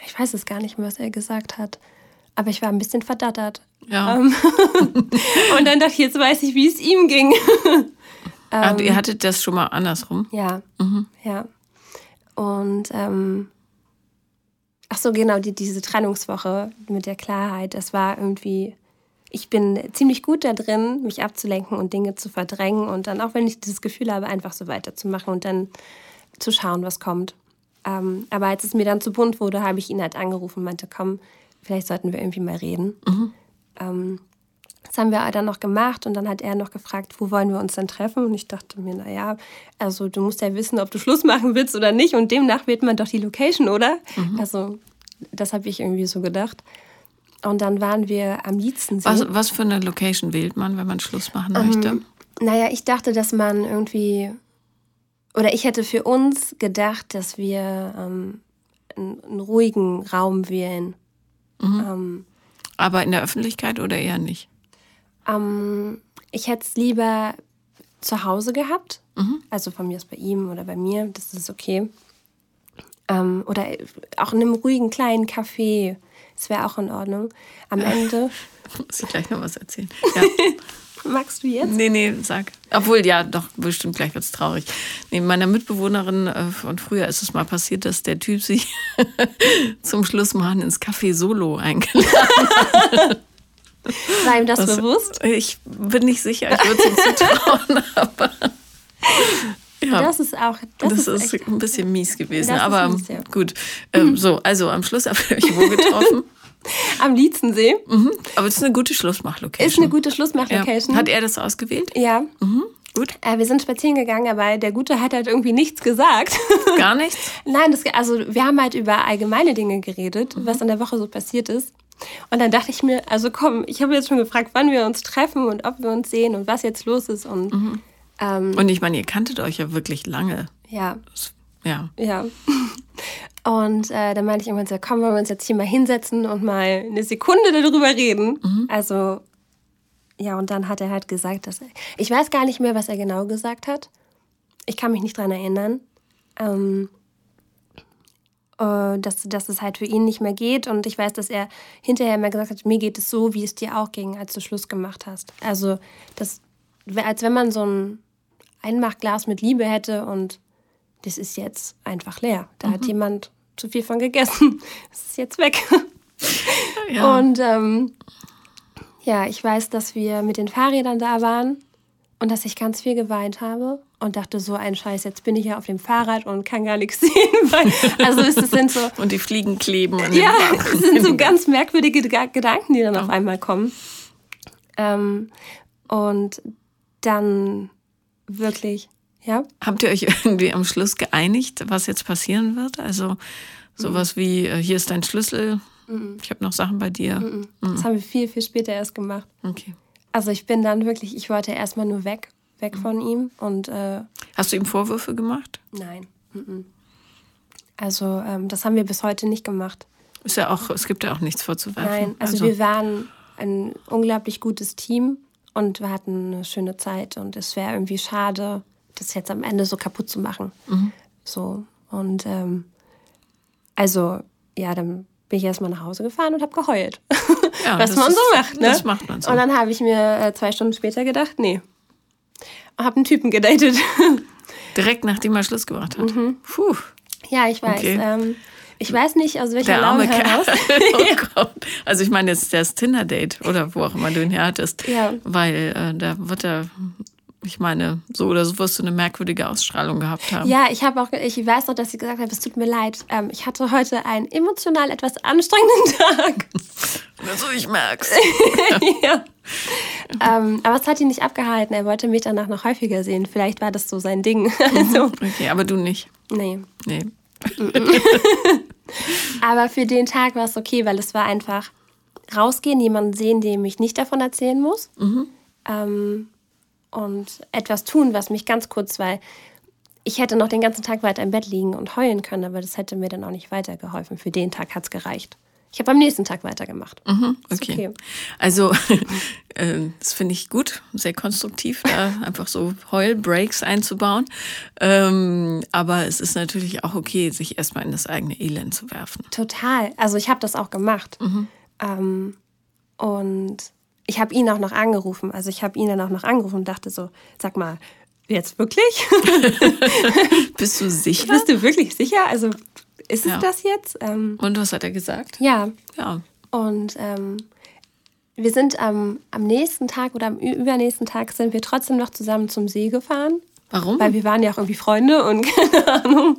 ich weiß es gar nicht mehr, was er gesagt hat. Aber ich war ein bisschen verdattert. Ja. Ähm, und dann dachte ich, jetzt weiß ich, wie es ihm ging. Ähm, ihr hattet das schon mal andersrum? Ja. Mhm. Ja. Und ähm, ach so, genau, die, diese Trennungswoche mit der Klarheit, das war irgendwie. Ich bin ziemlich gut da drin, mich abzulenken und Dinge zu verdrängen und dann, auch wenn ich dieses Gefühl habe, einfach so weiterzumachen und dann zu schauen, was kommt. Ähm, aber als es mir dann zu bunt wurde, habe ich ihn halt angerufen und meinte, komm, vielleicht sollten wir irgendwie mal reden. Mhm. Ähm, das haben wir dann noch gemacht und dann hat er noch gefragt, wo wollen wir uns denn treffen? Und ich dachte mir, naja, also du musst ja wissen, ob du Schluss machen willst oder nicht und demnach wählt man doch die Location, oder? Mhm. Also das habe ich irgendwie so gedacht. Und dann waren wir am liebsten. Was, was für eine Location wählt man, wenn man Schluss machen möchte? Ähm, naja, ich dachte, dass man irgendwie, oder ich hätte für uns gedacht, dass wir ähm, einen, einen, ruhigen Raum wählen. Mhm. Ähm, Aber in der Öffentlichkeit oder eher nicht? Ähm, ich hätte es lieber zu Hause gehabt. Mhm. Also von mir aus bei ihm oder bei mir. Das ist okay. Ähm, oder auch in einem ruhigen kleinen Café. Das wäre auch in Ordnung. Am Ende. Muss ich gleich noch was erzählen. Ja. Magst du jetzt? Nee, nee, sag. Obwohl, ja, doch, bestimmt gleich wird es traurig. Nee, meiner Mitbewohnerin äh, von früher ist es mal passiert, dass der Typ sich zum Schluss machen ins Café Solo eingeladen hat. War ihm das, das bewusst? Ich bin nicht sicher, ich würde es ihm zutrauen, aber. Ja, das ist auch. Das, das ist, ist ein bisschen mies gewesen. Aber mies, ja. gut. Ähm, so, also am Schluss habe ich wo getroffen. Am Lietzensee. Mhm. Aber es ist eine gute Schlussmachlocation. Ist eine gute Schlussmachlocation. Ja. Hat er das ausgewählt? Ja. Mhm. Gut. Äh, wir sind spazieren gegangen, aber der Gute hat halt irgendwie nichts gesagt. Gar nichts? Nein, das, also wir haben halt über allgemeine Dinge geredet, mhm. was in der Woche so passiert ist. Und dann dachte ich mir, also komm, ich habe jetzt schon gefragt, wann wir uns treffen und ob wir uns sehen und was jetzt los ist. Und, mhm. ähm, und ich meine, ihr kanntet euch ja wirklich lange. Ja. Ja. Ja. Und äh, dann meinte ich irgendwann so, komm, wollen wir uns jetzt hier mal hinsetzen und mal eine Sekunde darüber reden. Mhm. Also, ja, und dann hat er halt gesagt, dass er, ich weiß gar nicht mehr, was er genau gesagt hat. Ich kann mich nicht dran erinnern. Ähm, äh, dass, dass es halt für ihn nicht mehr geht. Und ich weiß, dass er hinterher immer gesagt hat, mir geht es so, wie es dir auch ging, als du Schluss gemacht hast. Also, das, als wenn man so ein Einmachglas mit Liebe hätte und das ist jetzt einfach leer. Da mhm. hat jemand zu viel von gegessen. Es ist jetzt weg. Ja. Und ähm, ja, ich weiß, dass wir mit den Fahrrädern da waren und dass ich ganz viel geweint habe und dachte, so ein Scheiß, jetzt bin ich ja auf dem Fahrrad und kann gar nichts sehen. also es sind so. und die Fliegen kleben. An ja, es sind so ganz merkwürdige Gedanken, die dann ja. auf einmal kommen. Ähm, und dann wirklich, ja. Habt ihr euch irgendwie am Schluss geeinigt, was jetzt passieren wird? Also sowas wie, äh, hier ist dein Schlüssel, mhm. ich habe noch Sachen bei dir. Mhm. Das haben wir viel, viel später erst gemacht. Okay. Also ich bin dann wirklich, ich wollte erstmal nur weg, weg mhm. von ihm. Und, äh, Hast du ihm Vorwürfe gemacht? Nein. Also ähm, das haben wir bis heute nicht gemacht. Ist ja auch, es gibt ja auch nichts vorzuwerfen. Nein, also, also wir waren ein unglaublich gutes Team und wir hatten eine schöne Zeit und es wäre irgendwie schade, das jetzt am Ende so kaputt zu machen. Mhm. So und ähm, also ja, dann bin ich erstmal nach Hause gefahren und habe geheult. Ja, Was man so macht, ne? Das macht man so. Und dann habe ich mir äh, zwei Stunden später gedacht, nee, habe einen Typen gedatet. Direkt nachdem er Schluss gemacht hat. Mhm. Puh. Ja, ich weiß. Okay. Ähm, ich weiß nicht, aus welcher Laune heraus. oh. Also ich meine jetzt das Tinder-Date oder wo auch immer du ihn her hattest. Ja. Weil äh, da wird er, ich meine, so oder so wirst du eine merkwürdige Ausstrahlung gehabt haben. Ja, ich habe auch, ich weiß noch, dass sie gesagt hat, es tut mir leid. Ähm, ich hatte heute einen emotional etwas anstrengenden Tag. Also ich merk's. ja. ähm, aber es hat ihn nicht abgehalten. Er wollte mich danach noch häufiger sehen. Vielleicht war das so sein Ding. also, okay, aber du nicht. Nee. Nee. Aber für den Tag war es okay, weil es war einfach rausgehen, jemanden sehen, dem ich nicht davon erzählen muss. Mhm. Ähm, und etwas tun, was mich ganz kurz, weil ich hätte noch den ganzen Tag weiter im Bett liegen und heulen können, aber das hätte mir dann auch nicht weitergeholfen. Für den Tag hat es gereicht. Ich habe am nächsten Tag weitergemacht. Mhm, okay. okay. Also, äh, das finde ich gut, sehr konstruktiv, da einfach so Heulbreaks einzubauen. Ähm, aber es ist natürlich auch okay, sich erstmal in das eigene Elend zu werfen. Total. Also, ich habe das auch gemacht. Mhm. Ähm, und ich habe ihn auch noch angerufen. Also, ich habe ihn dann auch noch angerufen und dachte so: Sag mal, Jetzt wirklich? Bist du sicher? Bist du wirklich sicher? Also ist ja. es das jetzt? Ähm, Und was hat er gesagt? Ja. Ja. Und ähm, wir sind am, am nächsten Tag oder am übernächsten Tag sind wir trotzdem noch zusammen zum See gefahren. Warum? Weil wir waren ja auch irgendwie Freunde und keine Ahnung.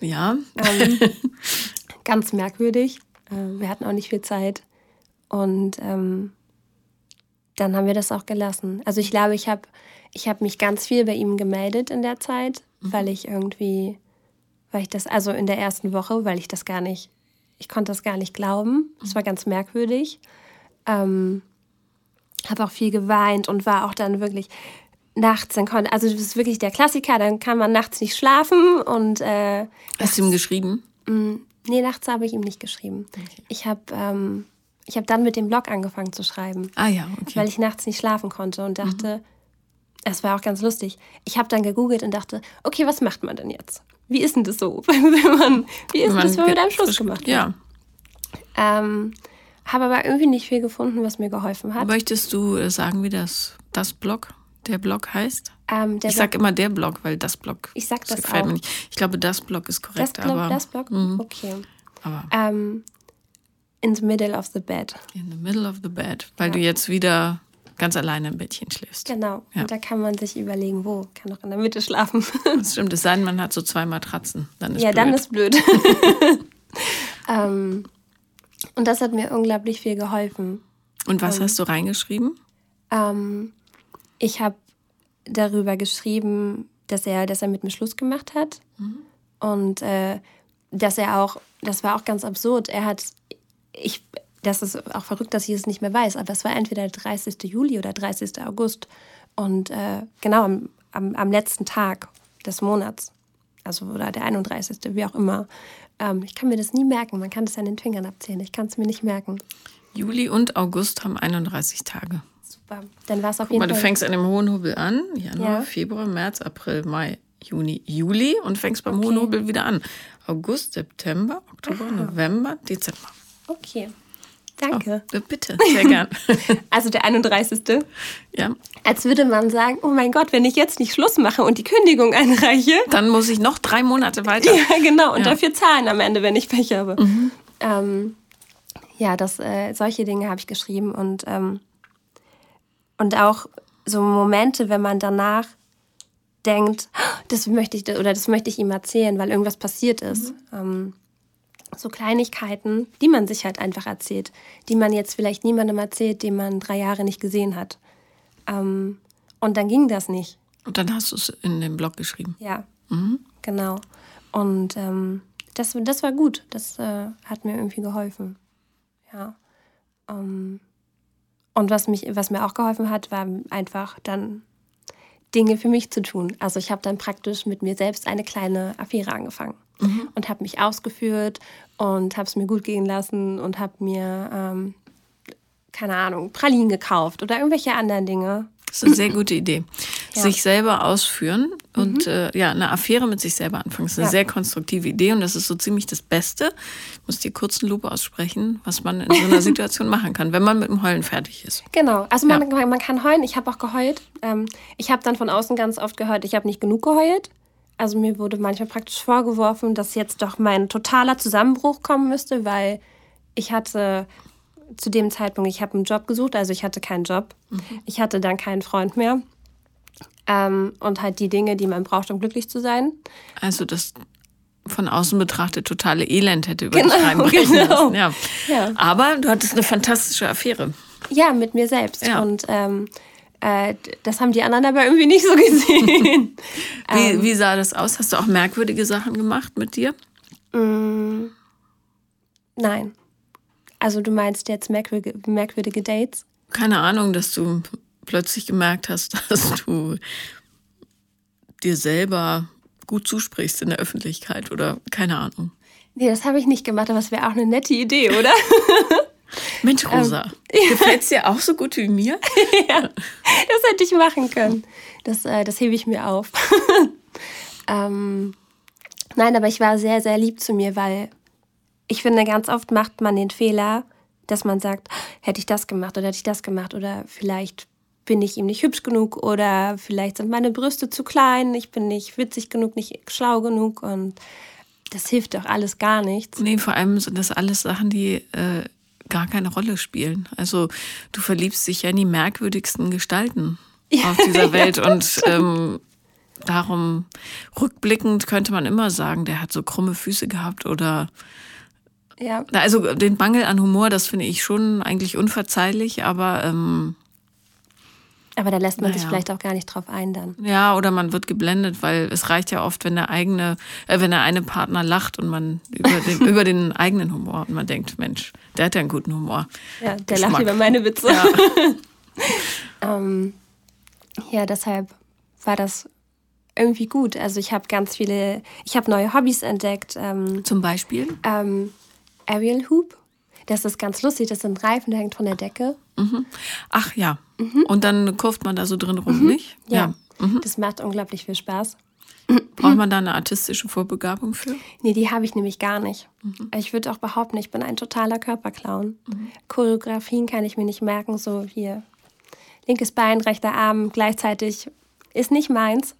Ja. Ähm, ganz merkwürdig. Äh, wir hatten auch nicht viel Zeit. Und ähm, dann haben wir das auch gelassen. Also ich glaube, ich habe ich hab mich ganz viel bei ihm gemeldet in der Zeit, mhm. weil ich irgendwie weil ich das, also in der ersten Woche, weil ich das gar nicht, ich konnte das gar nicht glauben. Das war ganz merkwürdig. Ähm, habe auch viel geweint und war auch dann wirklich nachts, dann konnte, also das ist wirklich der Klassiker, dann kann man nachts nicht schlafen und äh, Hast du ihm geschrieben? Mh, mm, nee, nachts habe ich ihm nicht geschrieben. Okay. Ich habe ähm, ich dann mit dem Blog angefangen zu schreiben. Ah ja, okay. Weil ich nachts nicht schlafen konnte und dachte, mhm. es war auch ganz lustig. Ich habe dann gegoogelt und dachte, okay, was macht man denn jetzt? Wie ist denn das so, wenn man, wie ist man das, wenn man da Schluss gemacht hat? Ja. Ähm, habe aber irgendwie nicht viel gefunden, was mir geholfen hat. Möchtest du äh, sagen, wie das, das Blog, der Blog heißt? Ähm, ich sage immer der Blog, weil das Blog ich sag das, das gefällt auch. mir nicht. Ich glaube, das Blog ist korrekt. Das Blog, aber, das Blog? Mhm. Okay. Aber. Ähm, in the middle of the bed. In the middle of the bed, weil ja. du jetzt wieder ganz alleine im Bettchen schläfst. Genau. Ja. Und da kann man sich überlegen, wo. Kann auch in der Mitte schlafen. Das stimmt. Es sei denn, man hat so zwei Matratzen. Dann ist ja, blöd. dann ist blöd. ähm, und das hat mir unglaublich viel geholfen. Und was ähm, hast du reingeschrieben? Ähm, ich habe darüber geschrieben, dass er, dass er mit mir Schluss gemacht hat. Mhm. Und äh, dass er auch, das war auch ganz absurd, er hat, ich, das ist auch verrückt, dass ich es nicht mehr weiß, aber es war entweder der 30. Juli oder 30. August. Und äh, genau am, am, am, letzten Tag des Monats, also oder der 31., wie auch immer. Ähm, ich kann mir das nie merken, man kann das an den Fingern abzählen, ich kann es mir nicht merken. Juli und August haben 31 Tage. Super, dann war es auf Guck jeden mal, Fall. Du fängst an dem Hohen Hobel an, Januar, ja. Februar, März, April, Mai, Juni, Juli und fängst beim okay. Hohen Hobel wieder an. August, September, Oktober, Aha. November, Dezember. Okay. Danke. Oh, bitte, sehr gern. also der 31. Ja. Als würde man sagen, oh mein Gott, wenn ich jetzt nicht Schluss mache und die Kündigung einreiche. Dann muss ich noch drei Monate weiter. Ja, genau. Und ja. dafür zahlen am Ende, wenn ich Pech habe. Mhm. Ähm, ja, das, äh, solche Dinge habe ich geschrieben. Und, ähm, und auch so Momente, wenn man danach denkt, das möchte ich oder das möchte ich ihm erzählen, weil irgendwas passiert ist. Mhm. Ähm, so Kleinigkeiten, die man sich halt einfach erzählt, die man jetzt vielleicht niemandem erzählt, den man drei Jahre nicht gesehen hat. Ähm, und dann ging das nicht. Und dann hast du es in den Blog geschrieben. Ja, mhm. genau. Und ähm, das, das war gut. Das äh, hat mir irgendwie geholfen. Ja. Ähm, und was, mich, was mir auch geholfen hat, war einfach dann Dinge für mich zu tun. Also ich habe dann praktisch mit mir selbst eine kleine Affäre angefangen mhm. und habe mich ausgeführt und habe es mir gut gehen lassen und habe mir, ähm, keine Ahnung, Pralinen gekauft oder irgendwelche anderen Dinge. Das ist eine sehr gute Idee. Ja. Sich selber ausführen und mhm. äh, ja, eine Affäre mit sich selber anfangen. Das ist eine ja. sehr konstruktive Idee und das ist so ziemlich das Beste. Ich muss dir kurz eine Lupe aussprechen, was man in so einer Situation machen kann, wenn man mit dem Heulen fertig ist. Genau, also man, ja. man kann heulen. Ich habe auch geheult. Ähm, ich habe dann von außen ganz oft gehört, ich habe nicht genug geheult. Also mir wurde manchmal praktisch vorgeworfen, dass jetzt doch mein totaler Zusammenbruch kommen müsste, weil ich hatte zu dem Zeitpunkt, ich habe einen Job gesucht, also ich hatte keinen Job. Mhm. Ich hatte dann keinen Freund mehr. Ähm, und halt die Dinge, die man braucht, um glücklich zu sein. Also das von außen betrachtet totale Elend hätte über genau, dich reinbrechen genau. müssen. Ja. ja. Aber du hattest eine fantastische Affäre. Ja, mit mir selbst. Ja. Und ähm, äh, das haben die anderen aber irgendwie nicht so gesehen. wie, ähm, wie sah das aus? Hast du auch merkwürdige Sachen gemacht mit dir? Mm, nein. Also du meinst jetzt merkwürdige, merkwürdige Dates? Keine Ahnung, dass du plötzlich gemerkt hast, dass du dir selber gut zusprichst in der Öffentlichkeit oder keine Ahnung. Nee, das habe ich nicht gemacht, aber es wäre auch eine nette Idee, oder? Mensch, Rosa, ähm, gefällt es dir auch so gut wie mir? ja, das hätte ich machen können. Das, äh, das hebe ich mir auf. ähm, nein, aber ich war sehr, sehr lieb zu mir, weil ich finde, ganz oft macht man den Fehler, dass man sagt, hätte ich das gemacht oder hätte ich das gemacht oder vielleicht bin ich ihm nicht hübsch genug oder vielleicht sind meine Brüste zu klein, ich bin nicht witzig genug, nicht schlau genug und das hilft doch alles gar nichts. Nee, vor allem sind das alles Sachen, die äh, gar keine Rolle spielen. Also du verliebst dich ja in die merkwürdigsten Gestalten ja, auf dieser Welt ja, und ähm, darum rückblickend könnte man immer sagen, der hat so krumme Füße gehabt oder ja. Also den Mangel an Humor, das finde ich schon eigentlich unverzeihlich, aber ähm, aber da lässt man naja. sich vielleicht auch gar nicht drauf ein dann. Ja, oder man wird geblendet, weil es reicht ja oft, wenn der eigene, äh, wenn der eine Partner lacht und man über den, über den eigenen Humor und man denkt, Mensch, der hat ja einen guten Humor. Ja, der Geschmack. lacht über meine Witze. Ja. ähm, ja, deshalb war das irgendwie gut. Also ich habe ganz viele, ich habe neue Hobbys entdeckt. Ähm, Zum Beispiel? Ähm, Aerial Hoop. Das ist ganz lustig. Das sind Reifen, der hängt von der Decke. Mhm. Ach ja. Mhm. Und dann kurft man da so drin rum, mhm. nicht? Ja. ja. Mhm. Das macht unglaublich viel Spaß. Braucht man da eine artistische Vorbegabung für? Nee, die habe ich nämlich gar nicht. Mhm. Ich würde auch behaupten, ich bin ein totaler Körperclown. Mhm. Choreografien kann ich mir nicht merken, so hier linkes Bein, rechter Arm gleichzeitig ist nicht meins.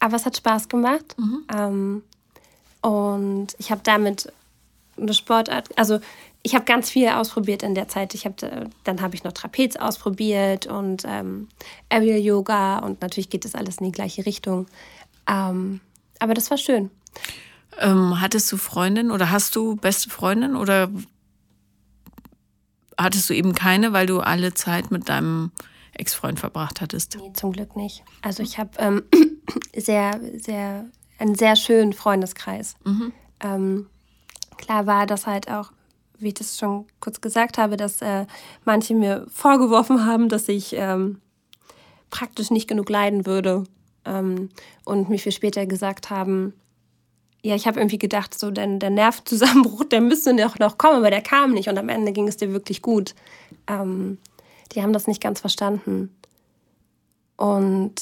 Aber es hat Spaß gemacht. Ähm, und ich habe damit eine Sportart, also ich habe ganz viel ausprobiert in der Zeit. Ich hab, dann habe ich noch Trapez ausprobiert und ähm, Aerial Yoga und natürlich geht das alles in die gleiche Richtung. Ähm, aber das war schön. Ähm, hattest du Freundin oder hast du beste Freundin oder hattest du eben keine, weil du alle Zeit mit deinem Ex-Freund verbracht hattest? Nee, zum Glück nicht. Also ich habe ähm, sehr, sehr, einen sehr schönen Freundeskreis. Mhm. Ähm, klar war das halt auch, wie ich das schon kurz gesagt habe, dass äh, manche mir vorgeworfen haben, dass ich ähm, praktisch nicht genug leiden würde. Ähm, und mir viel später gesagt haben, ja, ich habe irgendwie gedacht, so der, der Nervenzusammenbruch, der müsste noch, noch kommen, aber der kam nicht und am Ende ging es dir wirklich gut. Ähm, die haben das nicht ganz verstanden. Und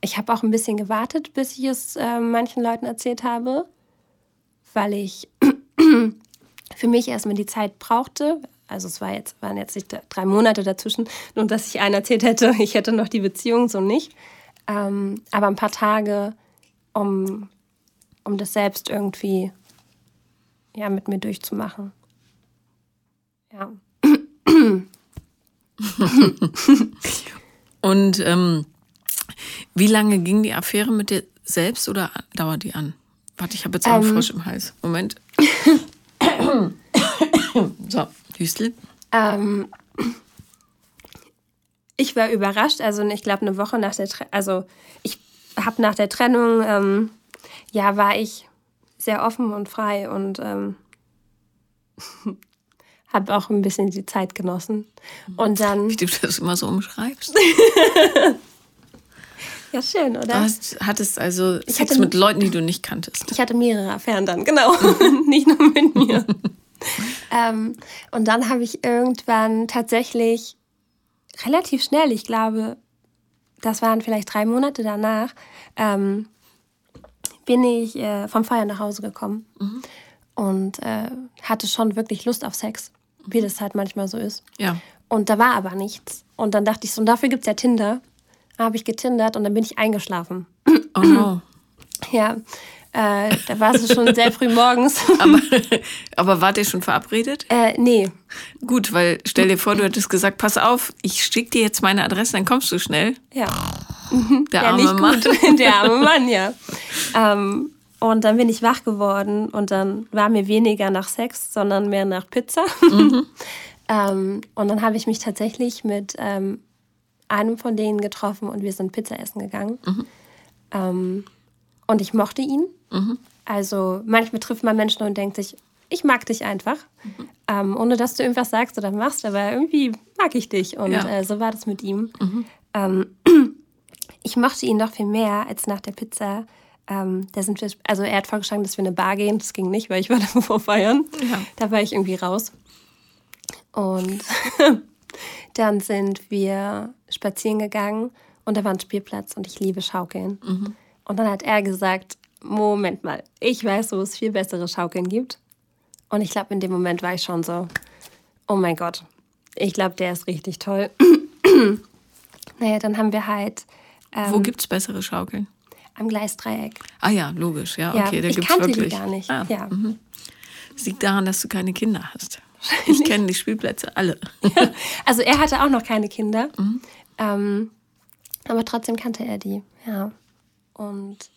ich habe auch ein bisschen gewartet, bis ich es äh, manchen Leuten erzählt habe, weil ich für mich erstmal die Zeit brauchte. Also es war jetzt, waren jetzt nicht drei Monate dazwischen, nur dass ich einen erzählt hätte, ich hätte noch die Beziehung so nicht. Ähm, aber ein paar Tage, um, um das selbst irgendwie ja, mit mir durchzumachen. Ja. Und ähm, wie lange ging die Affäre mit dir selbst oder dauert die an? Warte, ich habe jetzt einen ähm, Frosch im Hals. Moment. so, Hüstel. Ähm, ich war überrascht. Also ich glaube, eine Woche nach der Trennung, also ich habe nach der Trennung, ähm, ja, war ich sehr offen und frei und ähm, habe auch ein bisschen die Zeit genossen. Und dann. Wie du das immer so umschreibst. ja, schön, oder? Du hast, hattest also Sex hatte, mit Leuten, die du nicht kanntest. Ich hatte mehrere Affären dann, genau. nicht nur mit mir. ähm, und dann habe ich irgendwann tatsächlich relativ schnell, ich glaube, das waren vielleicht drei Monate danach, ähm, bin ich äh, vom Feiern nach Hause gekommen mhm. und äh, hatte schon wirklich Lust auf Sex, wie das halt manchmal so ist. Ja. Und da war aber nichts. Und dann dachte ich so, und dafür gibt es ja Tinder. Habe ich getindert und dann bin ich eingeschlafen. Oh. Ja, äh, da war es schon sehr früh morgens. aber, aber wart ihr schon verabredet? Äh, nee. Gut, weil stell dir vor, du hättest gesagt, pass auf, ich schicke dir jetzt meine Adresse, dann kommst du schnell. Ja. Der ja, arme Mann. Der arme Mann, ja. Ähm, und dann bin ich wach geworden und dann war mir weniger nach Sex, sondern mehr nach Pizza. Mhm. ähm, und dann habe ich mich tatsächlich mit ähm, einem von denen getroffen und wir sind Pizza essen gegangen. Mhm. Ähm, und ich mochte ihn. Mhm. Also manchmal trifft man Menschen und denkt sich, ich mag dich einfach, mhm. ähm, ohne dass du irgendwas sagst oder machst, aber irgendwie mag ich dich. Und ja. äh, so war das mit ihm. Mhm. Ähm, ich mochte ihn noch viel mehr als nach der Pizza. Ähm, da sind wir, also er hat vorgeschlagen, dass wir in eine Bar gehen. Das ging nicht, weil ich war davor feiern. Ja. Da war ich irgendwie raus. Und dann sind wir spazieren gegangen und da war ein Spielplatz und ich liebe Schaukeln. Mhm. Und dann hat er gesagt, Moment mal, ich weiß, wo es viel bessere Schaukeln gibt. Und ich glaube, in dem Moment war ich schon so, oh mein Gott, ich glaube, der ist richtig toll. naja, dann haben wir halt. Ähm, wo gibt es bessere Schaukeln? Am Gleisdreieck. Ah ja, logisch, ja, ja okay, da gibt es wirklich. Die gar nicht. Ah, ja. Mhm. Das liegt daran, dass du keine Kinder hast. Ich kenne die Spielplätze alle. Ja, also er hatte auch noch keine Kinder, mhm. ähm, aber trotzdem kannte er die, ja. Und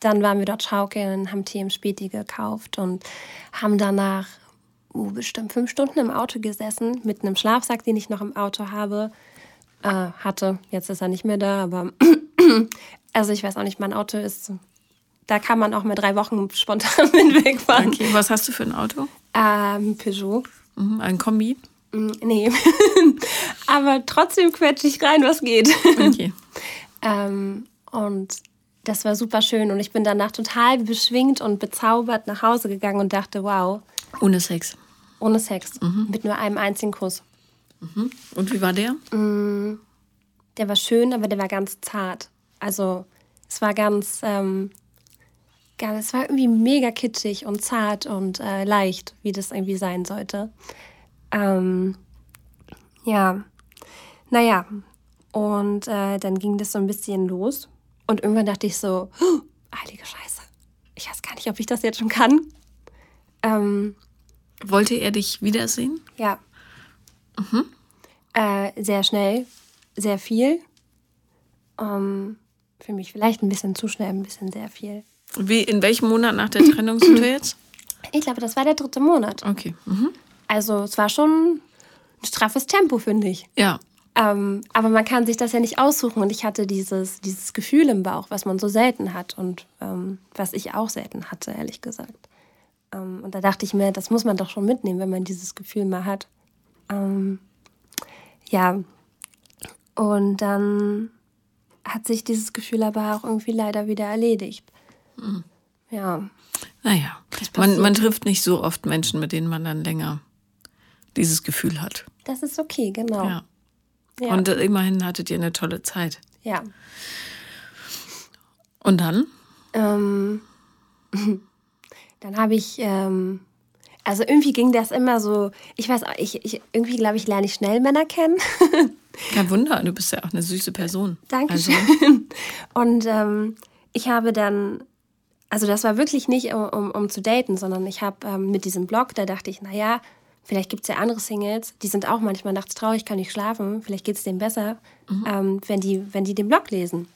dann waren wir dort schaukeln, haben Tee im Späti gekauft und haben danach uh, bestimmt fünf Stunden im Auto gesessen mit einem Schlafsack, den ich noch im Auto habe. Äh, hatte. Jetzt ist er nicht mehr da, aber also ich weiß auch nicht, mein Auto ist. Da kann man auch mal drei Wochen spontan mit wegfahren. Okay, was hast du für ein Auto? Ähm, Peugeot. Mhm, ein Kombi? Mm, nee. aber trotzdem quetsche ich rein, was geht. Okay. ähm, und das war super schön und ich bin danach total beschwingt und bezaubert nach Hause gegangen und dachte, wow. Ohne Sex. Ohne Sex. Mhm. Mit nur einem einzigen Kuss. Mhm. Und wie war der? Mm, der war schön, aber der war ganz zart. Also es war ganz, ähm, ganz es war irgendwie mega kitschig und zart und äh, leicht, wie das irgendwie sein sollte. Ähm, ja, naja, und äh, dann ging das so ein bisschen los und irgendwann dachte ich so, oh, heilige Scheiße, ich weiß gar nicht, ob ich das jetzt schon kann. Ähm, Wollte er dich wiedersehen? Ja. Mhm. Äh, sehr schnell, sehr viel. Ähm, für mich vielleicht ein bisschen zu schnell, ein bisschen sehr viel. Wie, in welchem Monat nach der Trennung sind wir jetzt? Ich glaube, das war der dritte Monat. Okay. Mhm. Also es war schon ein straffes Tempo, finde ich. Ja. Ähm, aber man kann sich das ja nicht aussuchen. Und ich hatte dieses, dieses Gefühl im Bauch, was man so selten hat und ähm, was ich auch selten hatte, ehrlich gesagt. Ähm, und da dachte ich mir, das muss man doch schon mitnehmen, wenn man dieses Gefühl mal hat. Ähm, ja, und dann hat sich dieses Gefühl aber auch irgendwie leider wieder erledigt. Mhm. Ja. Naja, man, man trifft nicht so oft Menschen, mit denen man dann länger dieses Gefühl hat. Das ist okay, genau. Ja. Ja. Und immerhin hattet ihr eine tolle Zeit. Ja. Und dann? Ähm, dann habe ich, ähm, Also irgendwie ging das immer so, ich weiß auch, ich, ich irgendwie glaube ich, lerne ich schnell Männer kennen. Kein Wunder, du bist ja auch eine süße Person. Dankeschön. Also. Und ähm, ich habe dann, also das war wirklich nicht, um, um, um zu daten, sondern ich habe ähm, mit diesem Blog, da dachte ich, naja, vielleicht gibt es ja andere Singles, die sind auch manchmal nachts traurig, kann nicht schlafen, vielleicht geht es denen besser, mhm. ähm, wenn, die, wenn die den Blog lesen.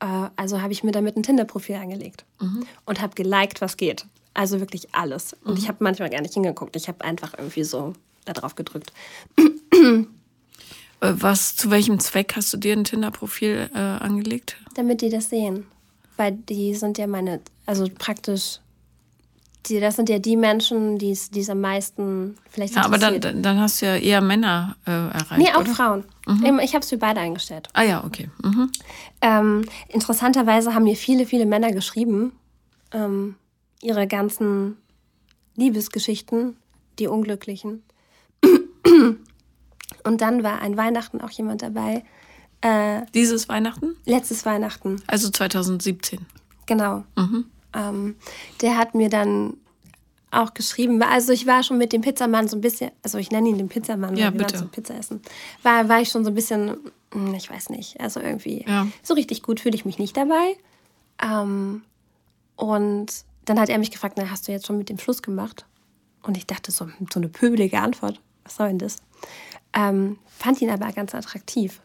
Äh, also habe ich mir damit ein Tinder-Profil angelegt mhm. und habe geliked, was geht. Also wirklich alles. Und mhm. ich habe manchmal gar nicht hingeguckt. Ich habe einfach irgendwie so da drauf gedrückt. Äh, was, zu welchem Zweck hast du dir ein Tinder-Profil äh, angelegt? Damit die das sehen. Weil die sind ja meine, also praktisch, die, das sind ja die Menschen, die es am meisten vielleicht ja, aber dann, dann hast du ja eher Männer äh, erreicht. Nee, auch oder? Frauen. Mhm. Ich habe es für beide eingestellt. Ah ja, okay. Mhm. Ähm, interessanterweise haben mir viele, viele Männer geschrieben, ähm, ihre ganzen Liebesgeschichten, die unglücklichen. Und dann war ein Weihnachten auch jemand dabei. Äh, Dieses Weihnachten? Letztes Weihnachten. Also 2017. Genau. Mhm. Ähm, der hat mir dann auch geschrieben. Also ich war schon mit dem Pizzamann so ein bisschen, also ich nenne ihn den Pizzamann, ja, weil wir bitte. waren Pizza essen. War, war ich schon so ein bisschen, hm, ich weiß nicht, also irgendwie ja. so richtig gut fühle ich mich nicht dabei. Ähm, und dann hat er mich gefragt, na, hast du jetzt schon mit dem Schluss gemacht? Und ich dachte so, so eine pöbelige Antwort, was soll denn das? Ähm, fand ihn aber ganz attraktiv.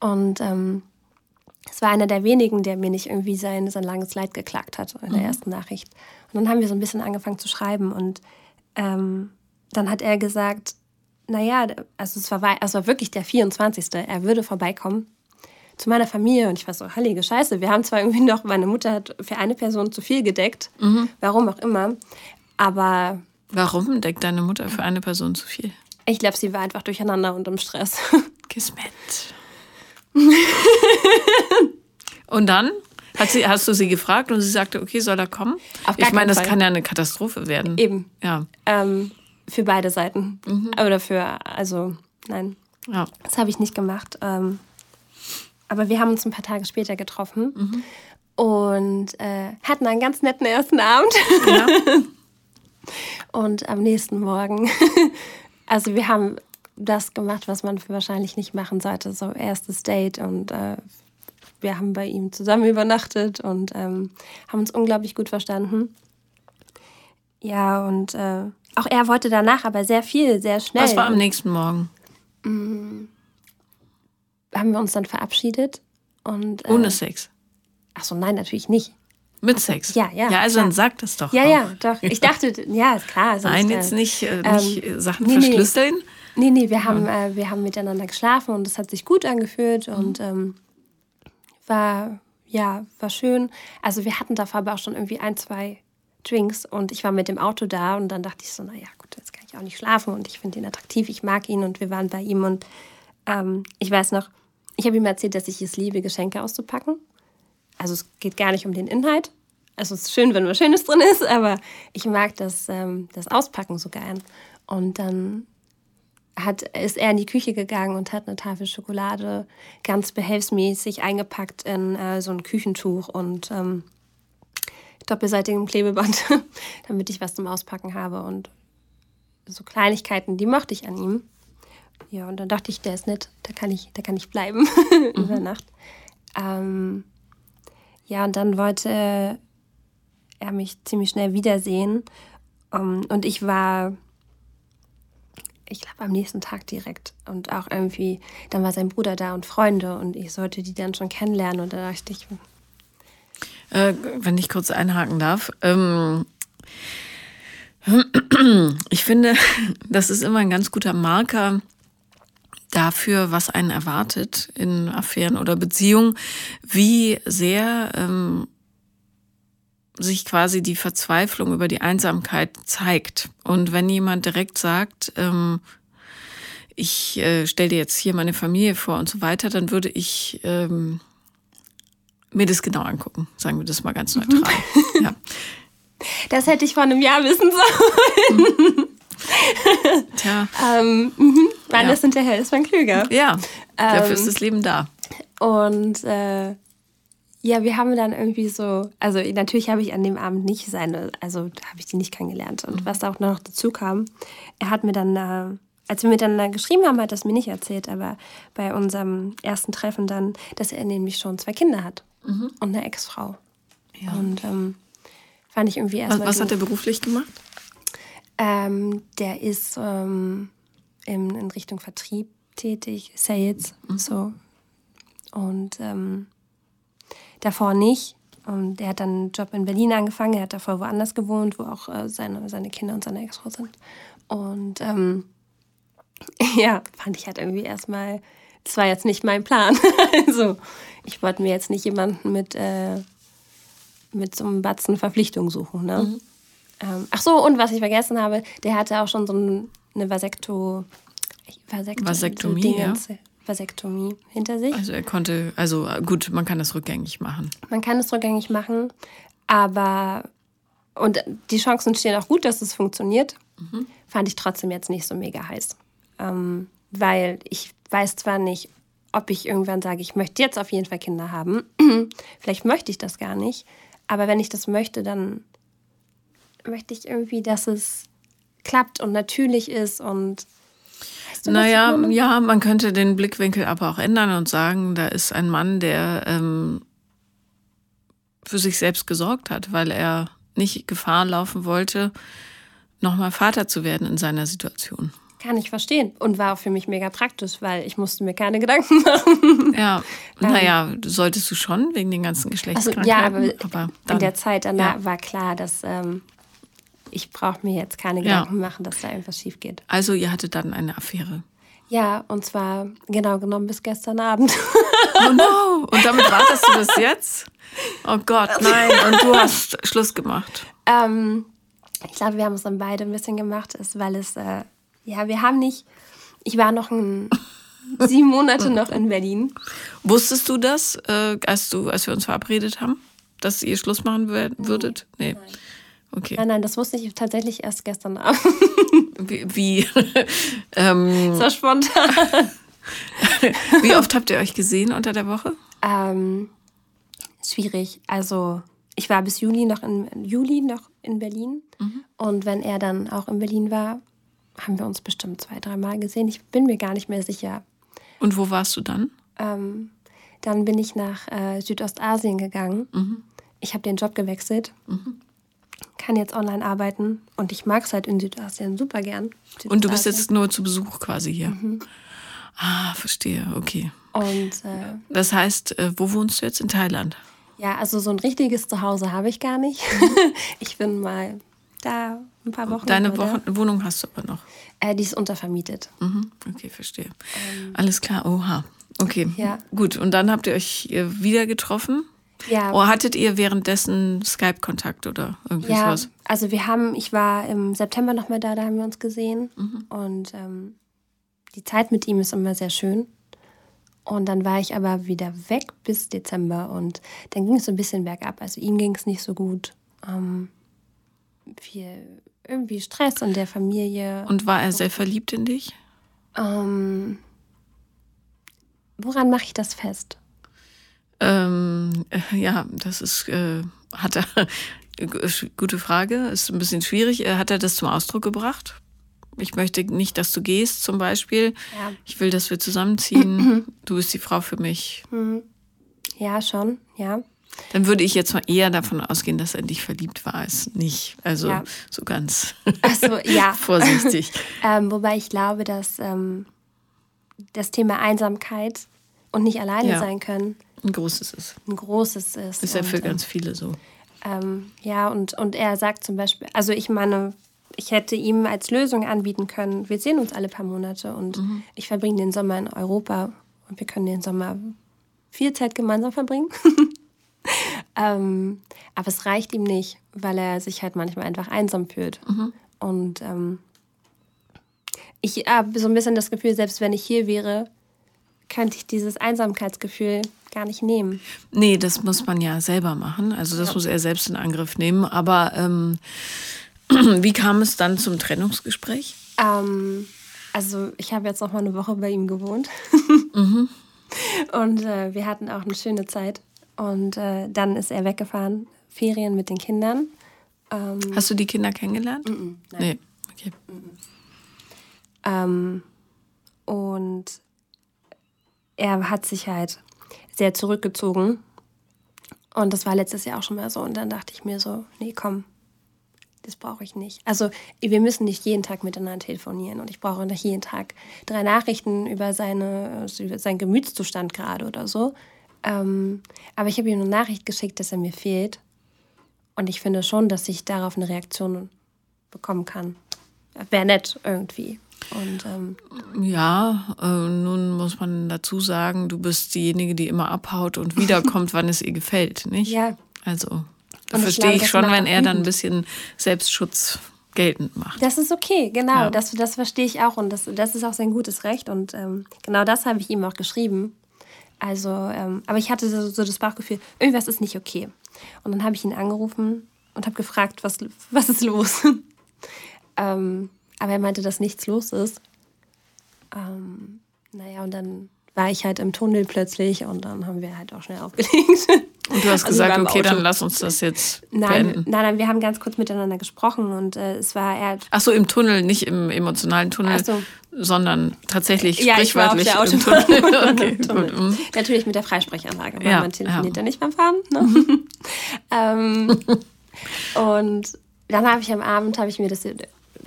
Und ähm, es war einer der wenigen, der mir nicht irgendwie sein, sein langes Leid geklagt hat in der mhm. ersten Nachricht. Und dann haben wir so ein bisschen angefangen zu schreiben. Und ähm, dann hat er gesagt, naja, also es war, es war wirklich der 24. Er würde vorbeikommen zu meiner Familie und ich war so, heilige Scheiße, wir haben zwar irgendwie noch, meine Mutter hat für eine Person zu viel gedeckt, mhm. warum auch immer, aber... Warum deckt deine Mutter für eine Person zu viel? Ich glaube, sie war einfach durcheinander und im Stress. Kismet. und dann sie, hast du sie gefragt und sie sagte, okay, soll er kommen? ich meine, das Fall. kann ja eine Katastrophe werden. Eben. Ja. Ähm, für beide Seiten. Mhm. Oder für, also, nein. Ja. Das habe ich nicht gemacht. Ähm, aber wir haben uns ein paar Tage später getroffen mhm. und äh, hatten einen ganz netten ersten Abend. Ja. und am nächsten Morgen, also wir haben das gemacht, was man wahrscheinlich nicht machen sollte, so erstes Date und äh, wir haben bei ihm zusammen übernachtet und ähm, haben uns unglaublich gut verstanden. Ja, und äh, auch er wollte danach aber sehr viel, sehr schnell. Was war am nächsten Morgen? Mhm haben wir uns dann verabschiedet. Und, äh, Ohne Sex? Achso, nein, natürlich nicht. Mit Sex? Ja, ja. Ja, also klar. dann sag das doch. Ja, auch. ja, doch. Ich dachte, ja, klar. Sonst, Nein, jetzt nicht, äh, nicht ähm, Sachen nee, verschlüsseln. Nee, nee, wir haben, äh, wir haben miteinander geschlafen und es hat sich gut angefühlt mhm. und ähm, war, ja, war schön. Also wir hatten davor aber auch schon irgendwie ein, zwei Drinks und ich war mit dem Auto da und dann dachte ich so, naja, gut, jetzt kann ich auch nicht schlafen und ich finde ihn attraktiv, ich mag ihn und wir waren bei ihm und ähm, ich weiß noch, ich habe ihm erzählt, dass ich es liebe, Geschenke auszupacken. Also es geht gar nicht um den Inhalt. Also es ist schön, wenn was Schönes drin ist, aber ich mag das, ähm, das Auspacken so gern. Und dann hat, ist er in die Küche gegangen und hat eine Tafel Schokolade ganz behelfsmäßig eingepackt in äh, so ein Küchentuch und ähm, doppelseitigem Klebeband, damit ich was zum Auspacken habe. Und so Kleinigkeiten, die mochte ich an ihm. Ja, und dann dachte ich, der ist nett, da kann ich, da kann ich bleiben mhm. über Nacht. Ähm, ja, und dann wollte er mich ziemlich schnell wiedersehen. Um, und ich war, ich glaube, am nächsten Tag direkt. Und auch irgendwie, dann war sein Bruder da und Freunde und ich sollte die dann schon kennenlernen. Und da dachte ich. Äh, wenn ich kurz einhaken darf. Ähm ich finde, das ist immer ein ganz guter Marker dafür, was einen erwartet in Affären oder Beziehungen, wie sehr ähm, sich quasi die Verzweiflung über die Einsamkeit zeigt. Und wenn jemand direkt sagt, ähm, ich äh, stelle dir jetzt hier meine Familie vor und so weiter, dann würde ich ähm, mir das genau angucken, sagen wir das mal ganz neutral. ja. Das hätte ich vor einem Jahr wissen sollen. Tja. ähm, mhm. Man ja. ist hinterher, ist man klüger. Ja, dafür ähm, ist das Leben da. Und äh, Ja, wir haben dann irgendwie so, also natürlich habe ich an dem Abend nicht seine, also habe ich die nicht kennengelernt. Und mhm. was da auch noch dazu kam, er hat mir dann, als wir miteinander geschrieben haben, hat er es mir nicht erzählt, aber bei unserem ersten Treffen dann, dass er nämlich schon zwei Kinder hat mhm. und eine Ex-Frau. Ja. Und ähm, fand ich irgendwie erstmal. Was, was hat er beruflich gemacht? Ähm, der ist ähm, in, in, Richtung Vertrieb tätig, Sales, mhm. so. Und ähm, davor nicht. Und der hat dann einen Job in Berlin angefangen. Er hat davor woanders gewohnt, wo auch äh, seine, seine Kinder und seine Ex-Frau sind. Und ähm, ja, fand ich halt irgendwie erstmal, das war jetzt nicht mein Plan. also, ich wollte mir jetzt nicht jemanden mit, äh, mit so einem Batzen Verpflichtung suchen. Ne? Mhm. Ähm, ach so, und was ich vergessen habe, der hatte auch schon so eine Vasekto, Vasekto Vasektomie, ja. Vasektomie hinter sich. Also er konnte, also gut, man kann das rückgängig machen. Man kann es rückgängig machen, aber und die Chancen stehen auch gut, dass es funktioniert. Mhm. Fand ich trotzdem jetzt nicht so mega heiß. Ähm, weil ich weiß zwar nicht, ob ich irgendwann sage, ich möchte jetzt auf jeden Fall Kinder haben. Vielleicht möchte ich das gar nicht. Aber wenn ich das möchte, dann möchte ich irgendwie, dass es klappt und natürlich ist und weißt du, naja, ja, man könnte den Blickwinkel aber auch ändern und sagen, da ist ein Mann, der ähm, für sich selbst gesorgt hat, weil er nicht Gefahr laufen wollte, nochmal Vater zu werden in seiner Situation. Kann ich verstehen. Und war auch für mich mega praktisch, weil ich musste mir keine Gedanken machen. Ja, ähm, naja, solltest du schon, wegen den ganzen Geschlechtskrankheiten. Also, ja, aber, aber dann, in der Zeit danach ja. war klar, dass ähm, ich brauche mir jetzt keine Gedanken ja. machen, dass da irgendwas schief geht. Also ihr hattet dann eine Affäre. Ja, und zwar genau genommen bis gestern Abend. Oh no! Und damit wartest du bis jetzt? Oh Gott, nein. Und du hast Schluss gemacht. Ähm, ich glaube, wir haben es dann beide ein bisschen gemacht, ist, weil es, äh, ja, wir haben nicht, ich war noch ein, sieben Monate noch in Berlin. Wusstest du das, äh, als, du, als wir uns verabredet haben, dass ihr Schluss machen würdet? Nee. Nein. Okay. Nein, nein, das wusste ich tatsächlich erst gestern Abend. Wie? wie ähm, so spontan. wie oft habt ihr euch gesehen unter der Woche? Ähm, schwierig. Also ich war bis Juli noch in Juli noch in Berlin mhm. und wenn er dann auch in Berlin war, haben wir uns bestimmt zwei, dreimal gesehen. Ich bin mir gar nicht mehr sicher. Und wo warst du dann? Ähm, dann bin ich nach äh, Südostasien gegangen. Mhm. Ich habe den Job gewechselt. Mhm kann jetzt online arbeiten und ich mag es halt in Südasien super gern. Südostasien. Und du bist jetzt nur zu Besuch quasi hier. Mhm. Ah, verstehe, okay. Und äh, das heißt, äh, wo wohnst du jetzt in Thailand? Ja, also so ein richtiges Zuhause habe ich gar nicht. ich bin mal da ein paar Wochen. Deine Wochen, Wohnung hast du aber noch? Äh, die ist untervermietet. Mhm, okay, verstehe. Ähm, Alles klar, oha. Okay, ja. gut. Und dann habt ihr euch äh, wieder getroffen? Ja. Oder hattet ihr währenddessen Skype-Kontakt oder irgendwie ja, sowas? Also wir haben, ich war im September nochmal da, da haben wir uns gesehen. Mhm. Und ähm, die Zeit mit ihm ist immer sehr schön. Und dann war ich aber wieder weg bis Dezember und dann ging es so ein bisschen bergab. Also ihm ging es nicht so gut. Ähm, viel irgendwie Stress in der Familie. Und war er sehr verliebt in dich? Ähm, woran mache ich das fest? Ähm, äh, ja, das ist, äh, hat er, gute Frage, ist ein bisschen schwierig. Äh, hat er das zum Ausdruck gebracht? Ich möchte nicht, dass du gehst, zum Beispiel. Ja. Ich will, dass wir zusammenziehen. du bist die Frau für mich. Mhm. Ja, schon, ja. Dann würde ich jetzt mal eher davon ausgehen, dass er in dich verliebt war, als nicht. Also ja. so ganz so, ja. vorsichtig. ähm, wobei ich glaube, dass ähm, das Thema Einsamkeit und nicht alleine ja. sein können ein großes ist. Ein großes ist. Ist ja für ganz viele so. Ähm, ja, und, und er sagt zum Beispiel, also ich meine, ich hätte ihm als Lösung anbieten können, wir sehen uns alle paar Monate und mhm. ich verbringe den Sommer in Europa und wir können den Sommer viel Zeit gemeinsam verbringen. ähm, aber es reicht ihm nicht, weil er sich halt manchmal einfach einsam fühlt. Mhm. Und ähm, ich habe so ein bisschen das Gefühl, selbst wenn ich hier wäre, könnte ich dieses Einsamkeitsgefühl gar nicht nehmen. Nee, das muss man ja selber machen. Also das ja. muss er selbst in Angriff nehmen. Aber ähm, wie kam es dann zum Trennungsgespräch? Ähm, also ich habe jetzt noch mal eine Woche bei ihm gewohnt. mhm. Und äh, wir hatten auch eine schöne Zeit. Und äh, dann ist er weggefahren, Ferien mit den Kindern. Ähm, Hast du die Kinder kennengelernt? Mm -mm, nein. Nee, okay. Mm ähm, und er hat sich halt sehr zurückgezogen. Und das war letztes Jahr auch schon mal so. Und dann dachte ich mir so, nee, komm, das brauche ich nicht. Also wir müssen nicht jeden Tag miteinander telefonieren und ich brauche nicht jeden Tag drei Nachrichten über, seine, also über seinen Gemütszustand gerade oder so. Ähm, aber ich habe ihm eine Nachricht geschickt, dass er mir fehlt. Und ich finde schon, dass ich darauf eine Reaktion bekommen kann. Wäre nett irgendwie. Und, ähm, ja, äh, nun muss man dazu sagen, du bist diejenige, die immer abhaut und wiederkommt, wann es ihr gefällt, nicht? Ja. Also, da verstehe ich, ich schon, wenn er dann ein bisschen Selbstschutz geltend macht. Das ist okay, genau. Ja. Das, das verstehe ich auch und das, das ist auch sein gutes Recht. Und ähm, genau das habe ich ihm auch geschrieben. Also, ähm, aber ich hatte so, so, das Bauchgefühl, irgendwas ist nicht okay. Und dann habe ich ihn angerufen und habe gefragt, was, was ist los? ähm, aber er meinte, dass nichts los ist. Ähm, naja, und dann war ich halt im Tunnel plötzlich und dann haben wir halt auch schnell aufgelegt. Und du hast also gesagt, okay, dann lass uns das jetzt nein, beenden. Nein, nein, wir haben ganz kurz miteinander gesprochen und äh, es war er. Ach so, im Tunnel, nicht im emotionalen Tunnel, so. sondern tatsächlich ja, sprichwörtlich ich war auf der im Tunnel. okay, Tunnel. Gut. Mhm. Natürlich mit der Freisprechanlage, weil ja, man telefoniert ja. ja nicht beim Fahren. Ne? ähm, und dann habe ich am Abend, habe ich mir das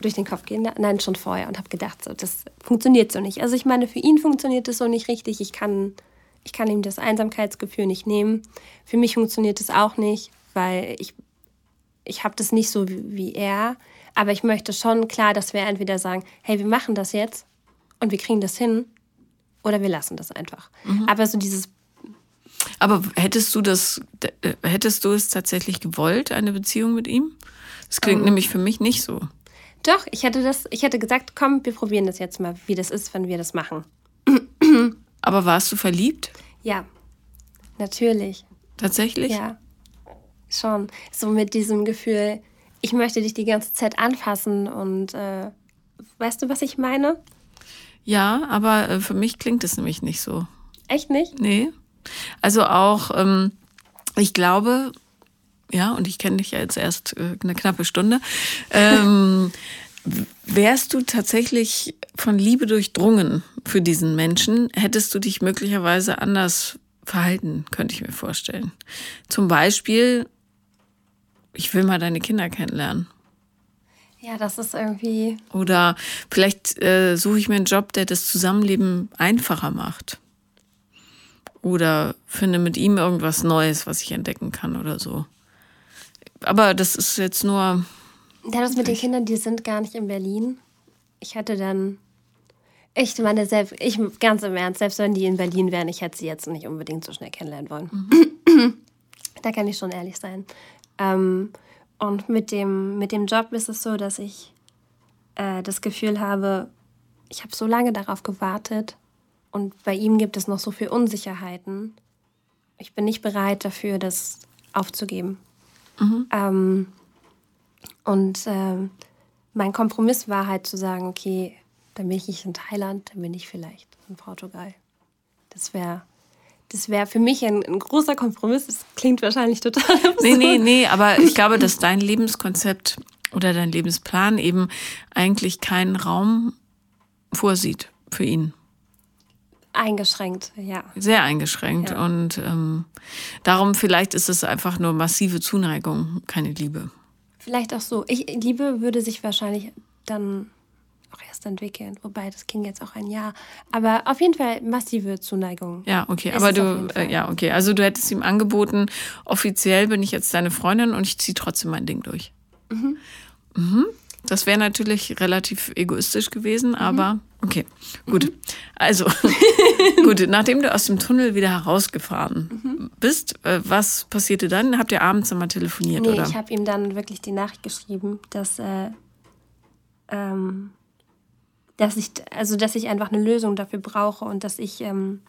durch den Kopf gehen, nein, schon vorher und habe gedacht, so, das funktioniert so nicht. Also ich meine, für ihn funktioniert das so nicht richtig. Ich kann, ich kann ihm das Einsamkeitsgefühl nicht nehmen. Für mich funktioniert das auch nicht, weil ich, ich habe das nicht so wie, wie er. Aber ich möchte schon klar, dass wir entweder sagen, hey, wir machen das jetzt und wir kriegen das hin oder wir lassen das einfach. Mhm. Aber so dieses aber hättest du das, hättest du es tatsächlich gewollt, eine Beziehung mit ihm? Das klingt um, ähm. nämlich für mich nicht so. Doch, ich hätte das, ich hätte gesagt, komm, wir probieren das jetzt mal, wie das ist, wenn wir das machen. Aber warst du verliebt? Ja, natürlich. Tatsächlich? Ja, schon. So mit diesem Gefühl, ich möchte dich die ganze Zeit anfassen und äh, weißt du, was ich meine? Ja, aber äh, für mich klingt es nämlich nicht so. Echt nicht? Nee. Also auch, ähm, ich glaube, ja, und ich kenne dich ja jetzt erst äh, eine knappe Stunde, ähm, wärst du tatsächlich von Liebe durchdrungen für diesen Menschen, hättest du dich möglicherweise anders verhalten, könnte ich mir vorstellen. Zum Beispiel, ich will mal deine Kinder kennenlernen. Ja, das ist irgendwie. Oder vielleicht äh, suche ich mir einen Job, der das Zusammenleben einfacher macht. Oder finde mit ihm irgendwas Neues, was ich entdecken kann oder so aber das ist jetzt nur. Ja, das mit den Kindern, die sind gar nicht in Berlin. Ich hatte dann. Ich meine, selbst, ich ganz im Ernst, selbst wenn die in Berlin wären, ich hätte sie jetzt nicht unbedingt so schnell kennenlernen wollen. Mhm. da kann ich schon ehrlich sein. Ähm, und mit dem, mit dem Job ist es so, dass ich äh, das Gefühl habe, ich habe so lange darauf gewartet und bei ihm gibt es noch so viele Unsicherheiten. Ich bin nicht bereit dafür, das aufzugeben. Mhm. Ähm, und ähm, mein Kompromiss war halt zu sagen, okay, dann bin ich nicht in Thailand, dann bin ich vielleicht in Portugal. Das wäre das wäre für mich ein, ein, großer Kompromiss. Das klingt wahrscheinlich total absurd. Nee, nee, nee, aber ich glaube, dass dein Lebenskonzept oder dein Lebensplan eben eigentlich keinen Raum vorsieht für ihn. Eingeschränkt, ja. Sehr eingeschränkt. Ja. Und ähm, darum vielleicht ist es einfach nur massive Zuneigung, keine Liebe. Vielleicht auch so. Ich, Liebe würde sich wahrscheinlich dann auch erst entwickeln. Wobei, das ging jetzt auch ein Jahr. Aber auf jeden Fall massive Zuneigung. Ja, okay. Aber du, äh, ja, okay. Also du hättest ihm angeboten, offiziell bin ich jetzt deine Freundin und ich ziehe trotzdem mein Ding durch. Mhm. Mhm. Das wäre natürlich relativ egoistisch gewesen, mhm. aber okay, gut. Mhm. Also, gut, nachdem du aus dem Tunnel wieder herausgefahren mhm. bist, äh, was passierte dann? Habt ihr abends nochmal telefoniert, nee, oder? ich habe ihm dann wirklich die Nachricht geschrieben, dass, äh, ähm, dass, ich, also, dass ich einfach eine Lösung dafür brauche und dass ich... Ähm,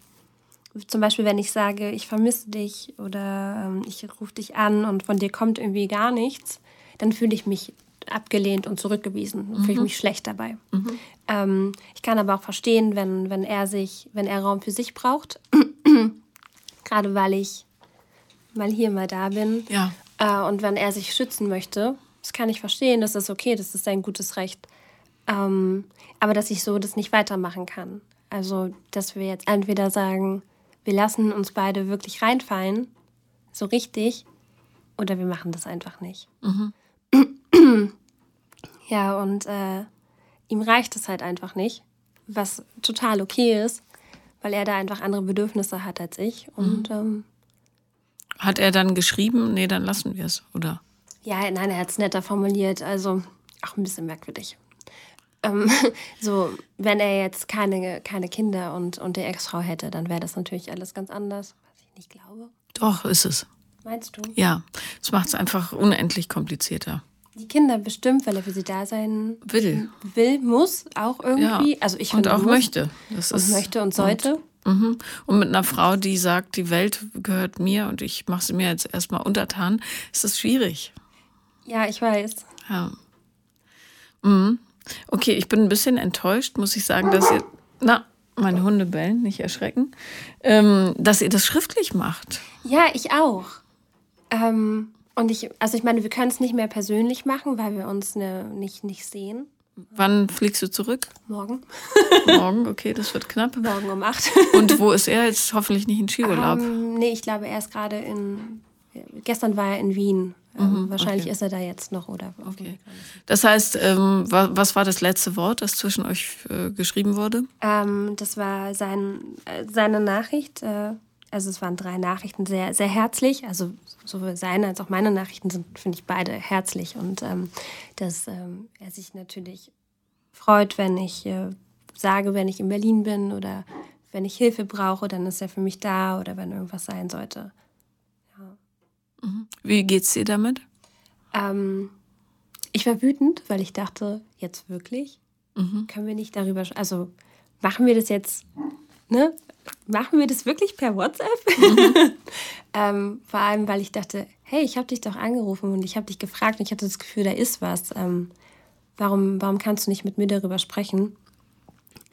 zum Beispiel, wenn ich sage, ich vermisse dich oder ähm, ich rufe dich an und von dir kommt irgendwie gar nichts, dann fühle ich mich abgelehnt und zurückgewiesen. Mhm. Fühle ich mich schlecht dabei. Mhm. Ähm, ich kann aber auch verstehen, wenn, wenn er sich, wenn er Raum für sich braucht. Gerade weil ich mal hier, mal da bin. Ja. Äh, und wenn er sich schützen möchte, das kann ich verstehen, das ist okay, das ist sein gutes Recht. Ähm, aber dass ich so das nicht weitermachen kann. Also, dass wir jetzt entweder sagen, wir lassen uns beide wirklich reinfallen, so richtig, oder wir machen das einfach nicht. Mhm. Ja, und äh, ihm reicht es halt einfach nicht, was total okay ist, weil er da einfach andere Bedürfnisse hat als ich. Und ähm, Hat er dann geschrieben, nee, dann lassen wir es, oder? ja, nein, er hat es netter formuliert, also auch ein bisschen merkwürdig. Ähm, so, wenn er jetzt keine, keine Kinder und, und die Ex-Frau hätte, dann wäre das natürlich alles ganz anders, was ich nicht glaube. Doch, ist es. Meinst du? Ja. Es macht es einfach unendlich komplizierter. Die Kinder bestimmt, weil er für sie da sein Will. will, muss auch irgendwie. Ja. Also ich und auch muss möchte. Das Und ist, möchte und sollte. Mhm. Und mit einer Frau, die sagt, die Welt gehört mir und ich mache sie mir jetzt erstmal untertan, ist das schwierig. Ja, ich weiß. Ja. Mhm. Okay, ich bin ein bisschen enttäuscht, muss ich sagen, dass ihr. Na, meine Hunde bellen, nicht erschrecken. Ähm, dass ihr das schriftlich macht. Ja, ich auch. Ähm, und ich, also ich meine, wir können es nicht mehr persönlich machen, weil wir uns ne, nicht, nicht sehen. Wann fliegst du zurück? Morgen. Morgen, okay, das wird knapp. Morgen um acht. Und wo ist er jetzt? Hoffentlich nicht in Skiurlaub. Ähm, nee, ich glaube, er ist gerade in. Gestern war er in Wien. Ähm, wahrscheinlich okay. ist er da jetzt noch oder. Okay. Das heißt, ähm, wa- was war das letzte Wort, das zwischen euch äh, geschrieben wurde? Ähm, das war sein, äh, seine Nachricht. Äh, also es waren drei Nachrichten, sehr, sehr herzlich. Also sowohl seine als auch meine Nachrichten sind, finde ich, beide herzlich. Und ähm, dass ähm, er sich natürlich freut, wenn ich äh, sage, wenn ich in Berlin bin oder wenn ich Hilfe brauche, dann ist er für mich da oder wenn irgendwas sein sollte. Wie geht's dir damit? Ähm, ich war wütend, weil ich dachte, jetzt wirklich? Mhm. Können wir nicht darüber, also machen wir das jetzt, ne? Machen wir das wirklich per WhatsApp? ähm, vor allem, weil ich dachte, hey, ich habe dich doch angerufen und ich habe dich gefragt und ich hatte das Gefühl, da ist was. Ähm, warum, warum kannst du nicht mit mir darüber sprechen?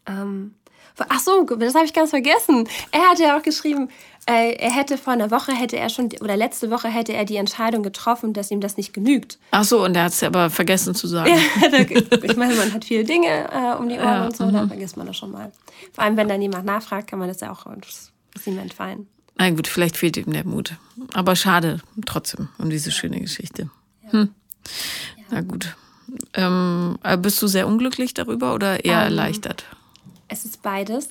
Ähm, ach so, das habe ich ganz vergessen. Er hatte ja auch geschrieben, äh, er hätte vor einer Woche hätte er schon oder letzte Woche hätte er die Entscheidung getroffen, dass ihm das nicht genügt. Ach so, und er hat es aber vergessen zu sagen. Ja, ich meine, man hat viele Dinge äh, um die Ohren Ja, und so, dann vergisst man das schon mal. Vor allem, wenn dann jemand nachfragt, kann man das ja auch, das ist ihm entfallen. Na gut, vielleicht fehlt ihm der Mut. Aber schade trotzdem um diese schöne Geschichte. Hm. Na gut. Ähm, äh, bist du sehr unglücklich darüber oder eher erleichtert? Es ist beides.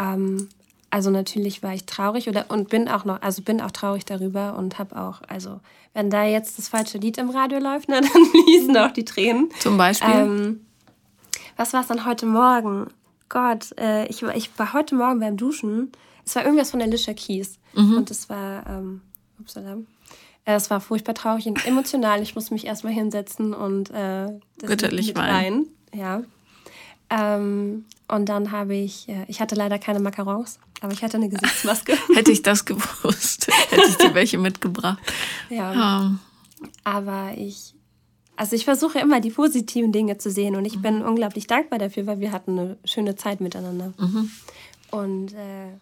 Ähm, also natürlich war ich traurig oder und bin auch noch, also bin auch traurig darüber und habe auch, also wenn da jetzt das falsche Lied im Radio läuft, ne, dann fließen auch die Tränen. Zum Beispiel? Ähm, was war es dann heute Morgen? Gott, äh, ich, war- ich war heute Morgen beim Duschen. Es war irgendwas von Alicia Keys. Und es war, ähm, upsala. Äh, Es war furchtbar traurig und emotional. Ich musste mich erstmal hinsetzen und äh, das Bitterlich mit weinen. Ja. Ähm, und dann habe ich, äh, ich hatte leider keine Macarons, aber ich hatte eine Gesichtsmaske. Hätte ich das gewusst, hätte ich dir welche mitgebracht. ja. Ähm, Aber ich, also ich versuche immer die positiven Dinge zu sehen und ich bin unglaublich dankbar dafür, weil wir hatten eine schöne Zeit miteinander. Und äh,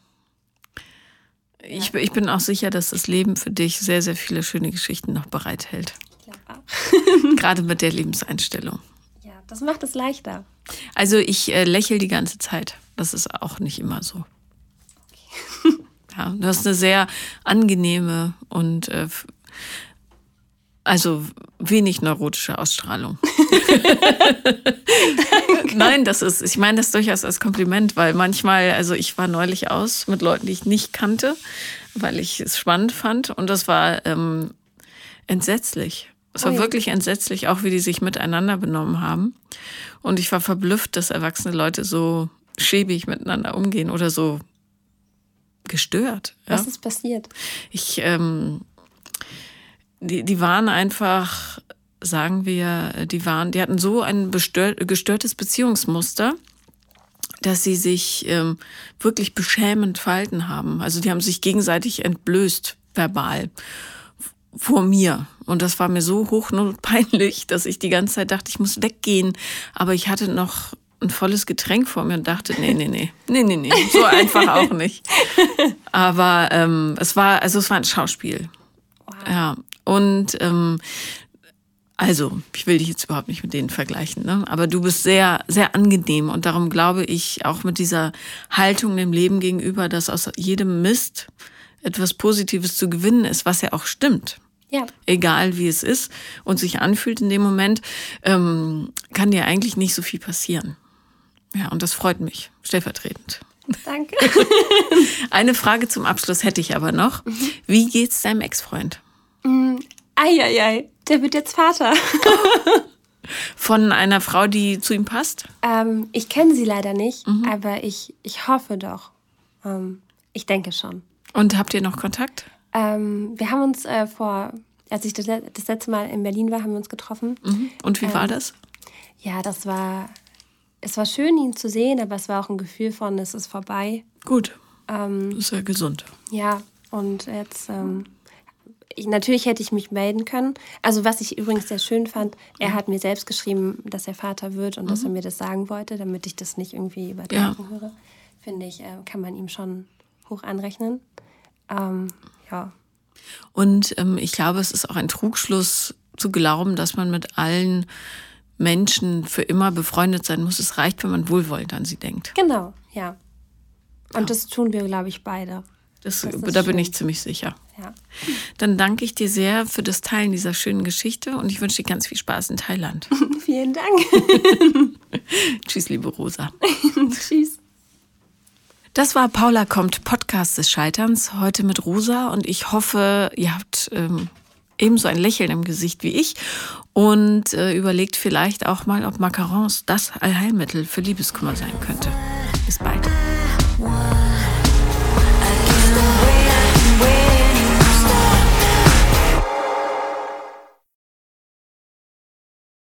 ich, ich bin auch sicher, dass das Leben für dich sehr, sehr viele schöne Geschichten noch bereithält. ich glaube auch. Gerade mit der Lebenseinstellung. Ja, das macht es leichter. Also ich äh, lächle die ganze Zeit. Das ist auch nicht immer so. Ja, du hast eine sehr angenehme und äh, also wenig neurotische Ausstrahlung. Nein, das ist, ich meine das durchaus als Kompliment, weil manchmal, also ich war neulich aus mit Leuten, die ich nicht kannte, weil ich es spannend fand und das war ähm, entsetzlich. Es war Ui. wirklich entsetzlich, auch wie die sich miteinander benommen haben. Und ich war verblüfft, dass erwachsene Leute so schäbig miteinander umgehen oder so gestört. Ja? Was ist passiert? Ich, ähm, die, die waren einfach, sagen wir, die waren, die hatten so ein gestörtes Beziehungsmuster, dass sie sich ähm, wirklich beschämend verhalten haben. Also die haben sich gegenseitig entblößt, verbal, vor mir. Und das war mir so hochnotpeinlich, dass ich die ganze Zeit dachte, ich muss weggehen. Aber ich hatte noch ein volles Getränk vor mir und dachte, nee, nee, nee, nee, nee, nee, so einfach auch nicht. Aber ähm, es war, also es war ein Schauspiel. Ja, und ähm, also, ich will dich jetzt überhaupt nicht mit denen vergleichen, ne? aber du bist sehr, sehr angenehm und darum glaube ich auch mit dieser Haltung dem Leben gegenüber, dass aus jedem Mist etwas Positives zu gewinnen ist, was ja auch stimmt. Ja. Egal wie es ist und sich anfühlt in dem Moment, ähm, kann dir eigentlich nicht so viel passieren. Ja, und das freut mich, stellvertretend. Danke. Eine Frage zum Abschluss hätte ich aber noch. Mhm. Wie geht's deinem Ex-Freund? Mm, Eieiei, der wird jetzt Vater. Von einer Frau, die zu ihm passt? Ähm, ich kenne sie leider nicht, mhm. aber ich, ich hoffe doch. Ähm, ich denke schon. Und habt ihr noch Kontakt? Ähm, wir haben uns äh, vor, als ich das, das, letzte Mal in Berlin war, haben wir uns getroffen. Mhm. Und wie war ähm, das? Ja, das war, es war schön, ihn zu sehen, aber es war auch ein Gefühl von, es ist vorbei. Gut. Ähm, das ist ja gesund. Ja, und jetzt ähm, ich, natürlich hätte ich mich melden können. Also was ich übrigens sehr schön fand, er mhm. hat mir selbst geschrieben, dass er Vater wird und mhm. dass er mir das sagen wollte, damit ich das nicht irgendwie übertragen ja. höre. Finde ich, äh, kann man ihm schon hoch anrechnen. Ähm, ja. Und ähm, ich glaube, es ist auch ein Trugschluss zu glauben, dass man mit allen Menschen für immer befreundet sein muss. Es reicht, wenn man wohlwollend an sie denkt. Genau, ja. Und ja. das tun wir, glaube ich, beide. Das, das da bin ich ziemlich sicher. Ja. Dann danke ich dir sehr für das Teilen dieser schönen Geschichte und ich wünsche dir ganz viel Spaß in Thailand. Vielen Dank. Tschüss, liebe Rosa. Tschüss. Das war Paula kommt, Podcast des Scheiterns, heute mit Rosa. Und ich hoffe, ihr habt ähm, ebenso ein Lächeln im Gesicht wie ich. Und äh, überlegt vielleicht auch mal, ob Macarons das Allheilmittel für Liebeskummer sein könnte.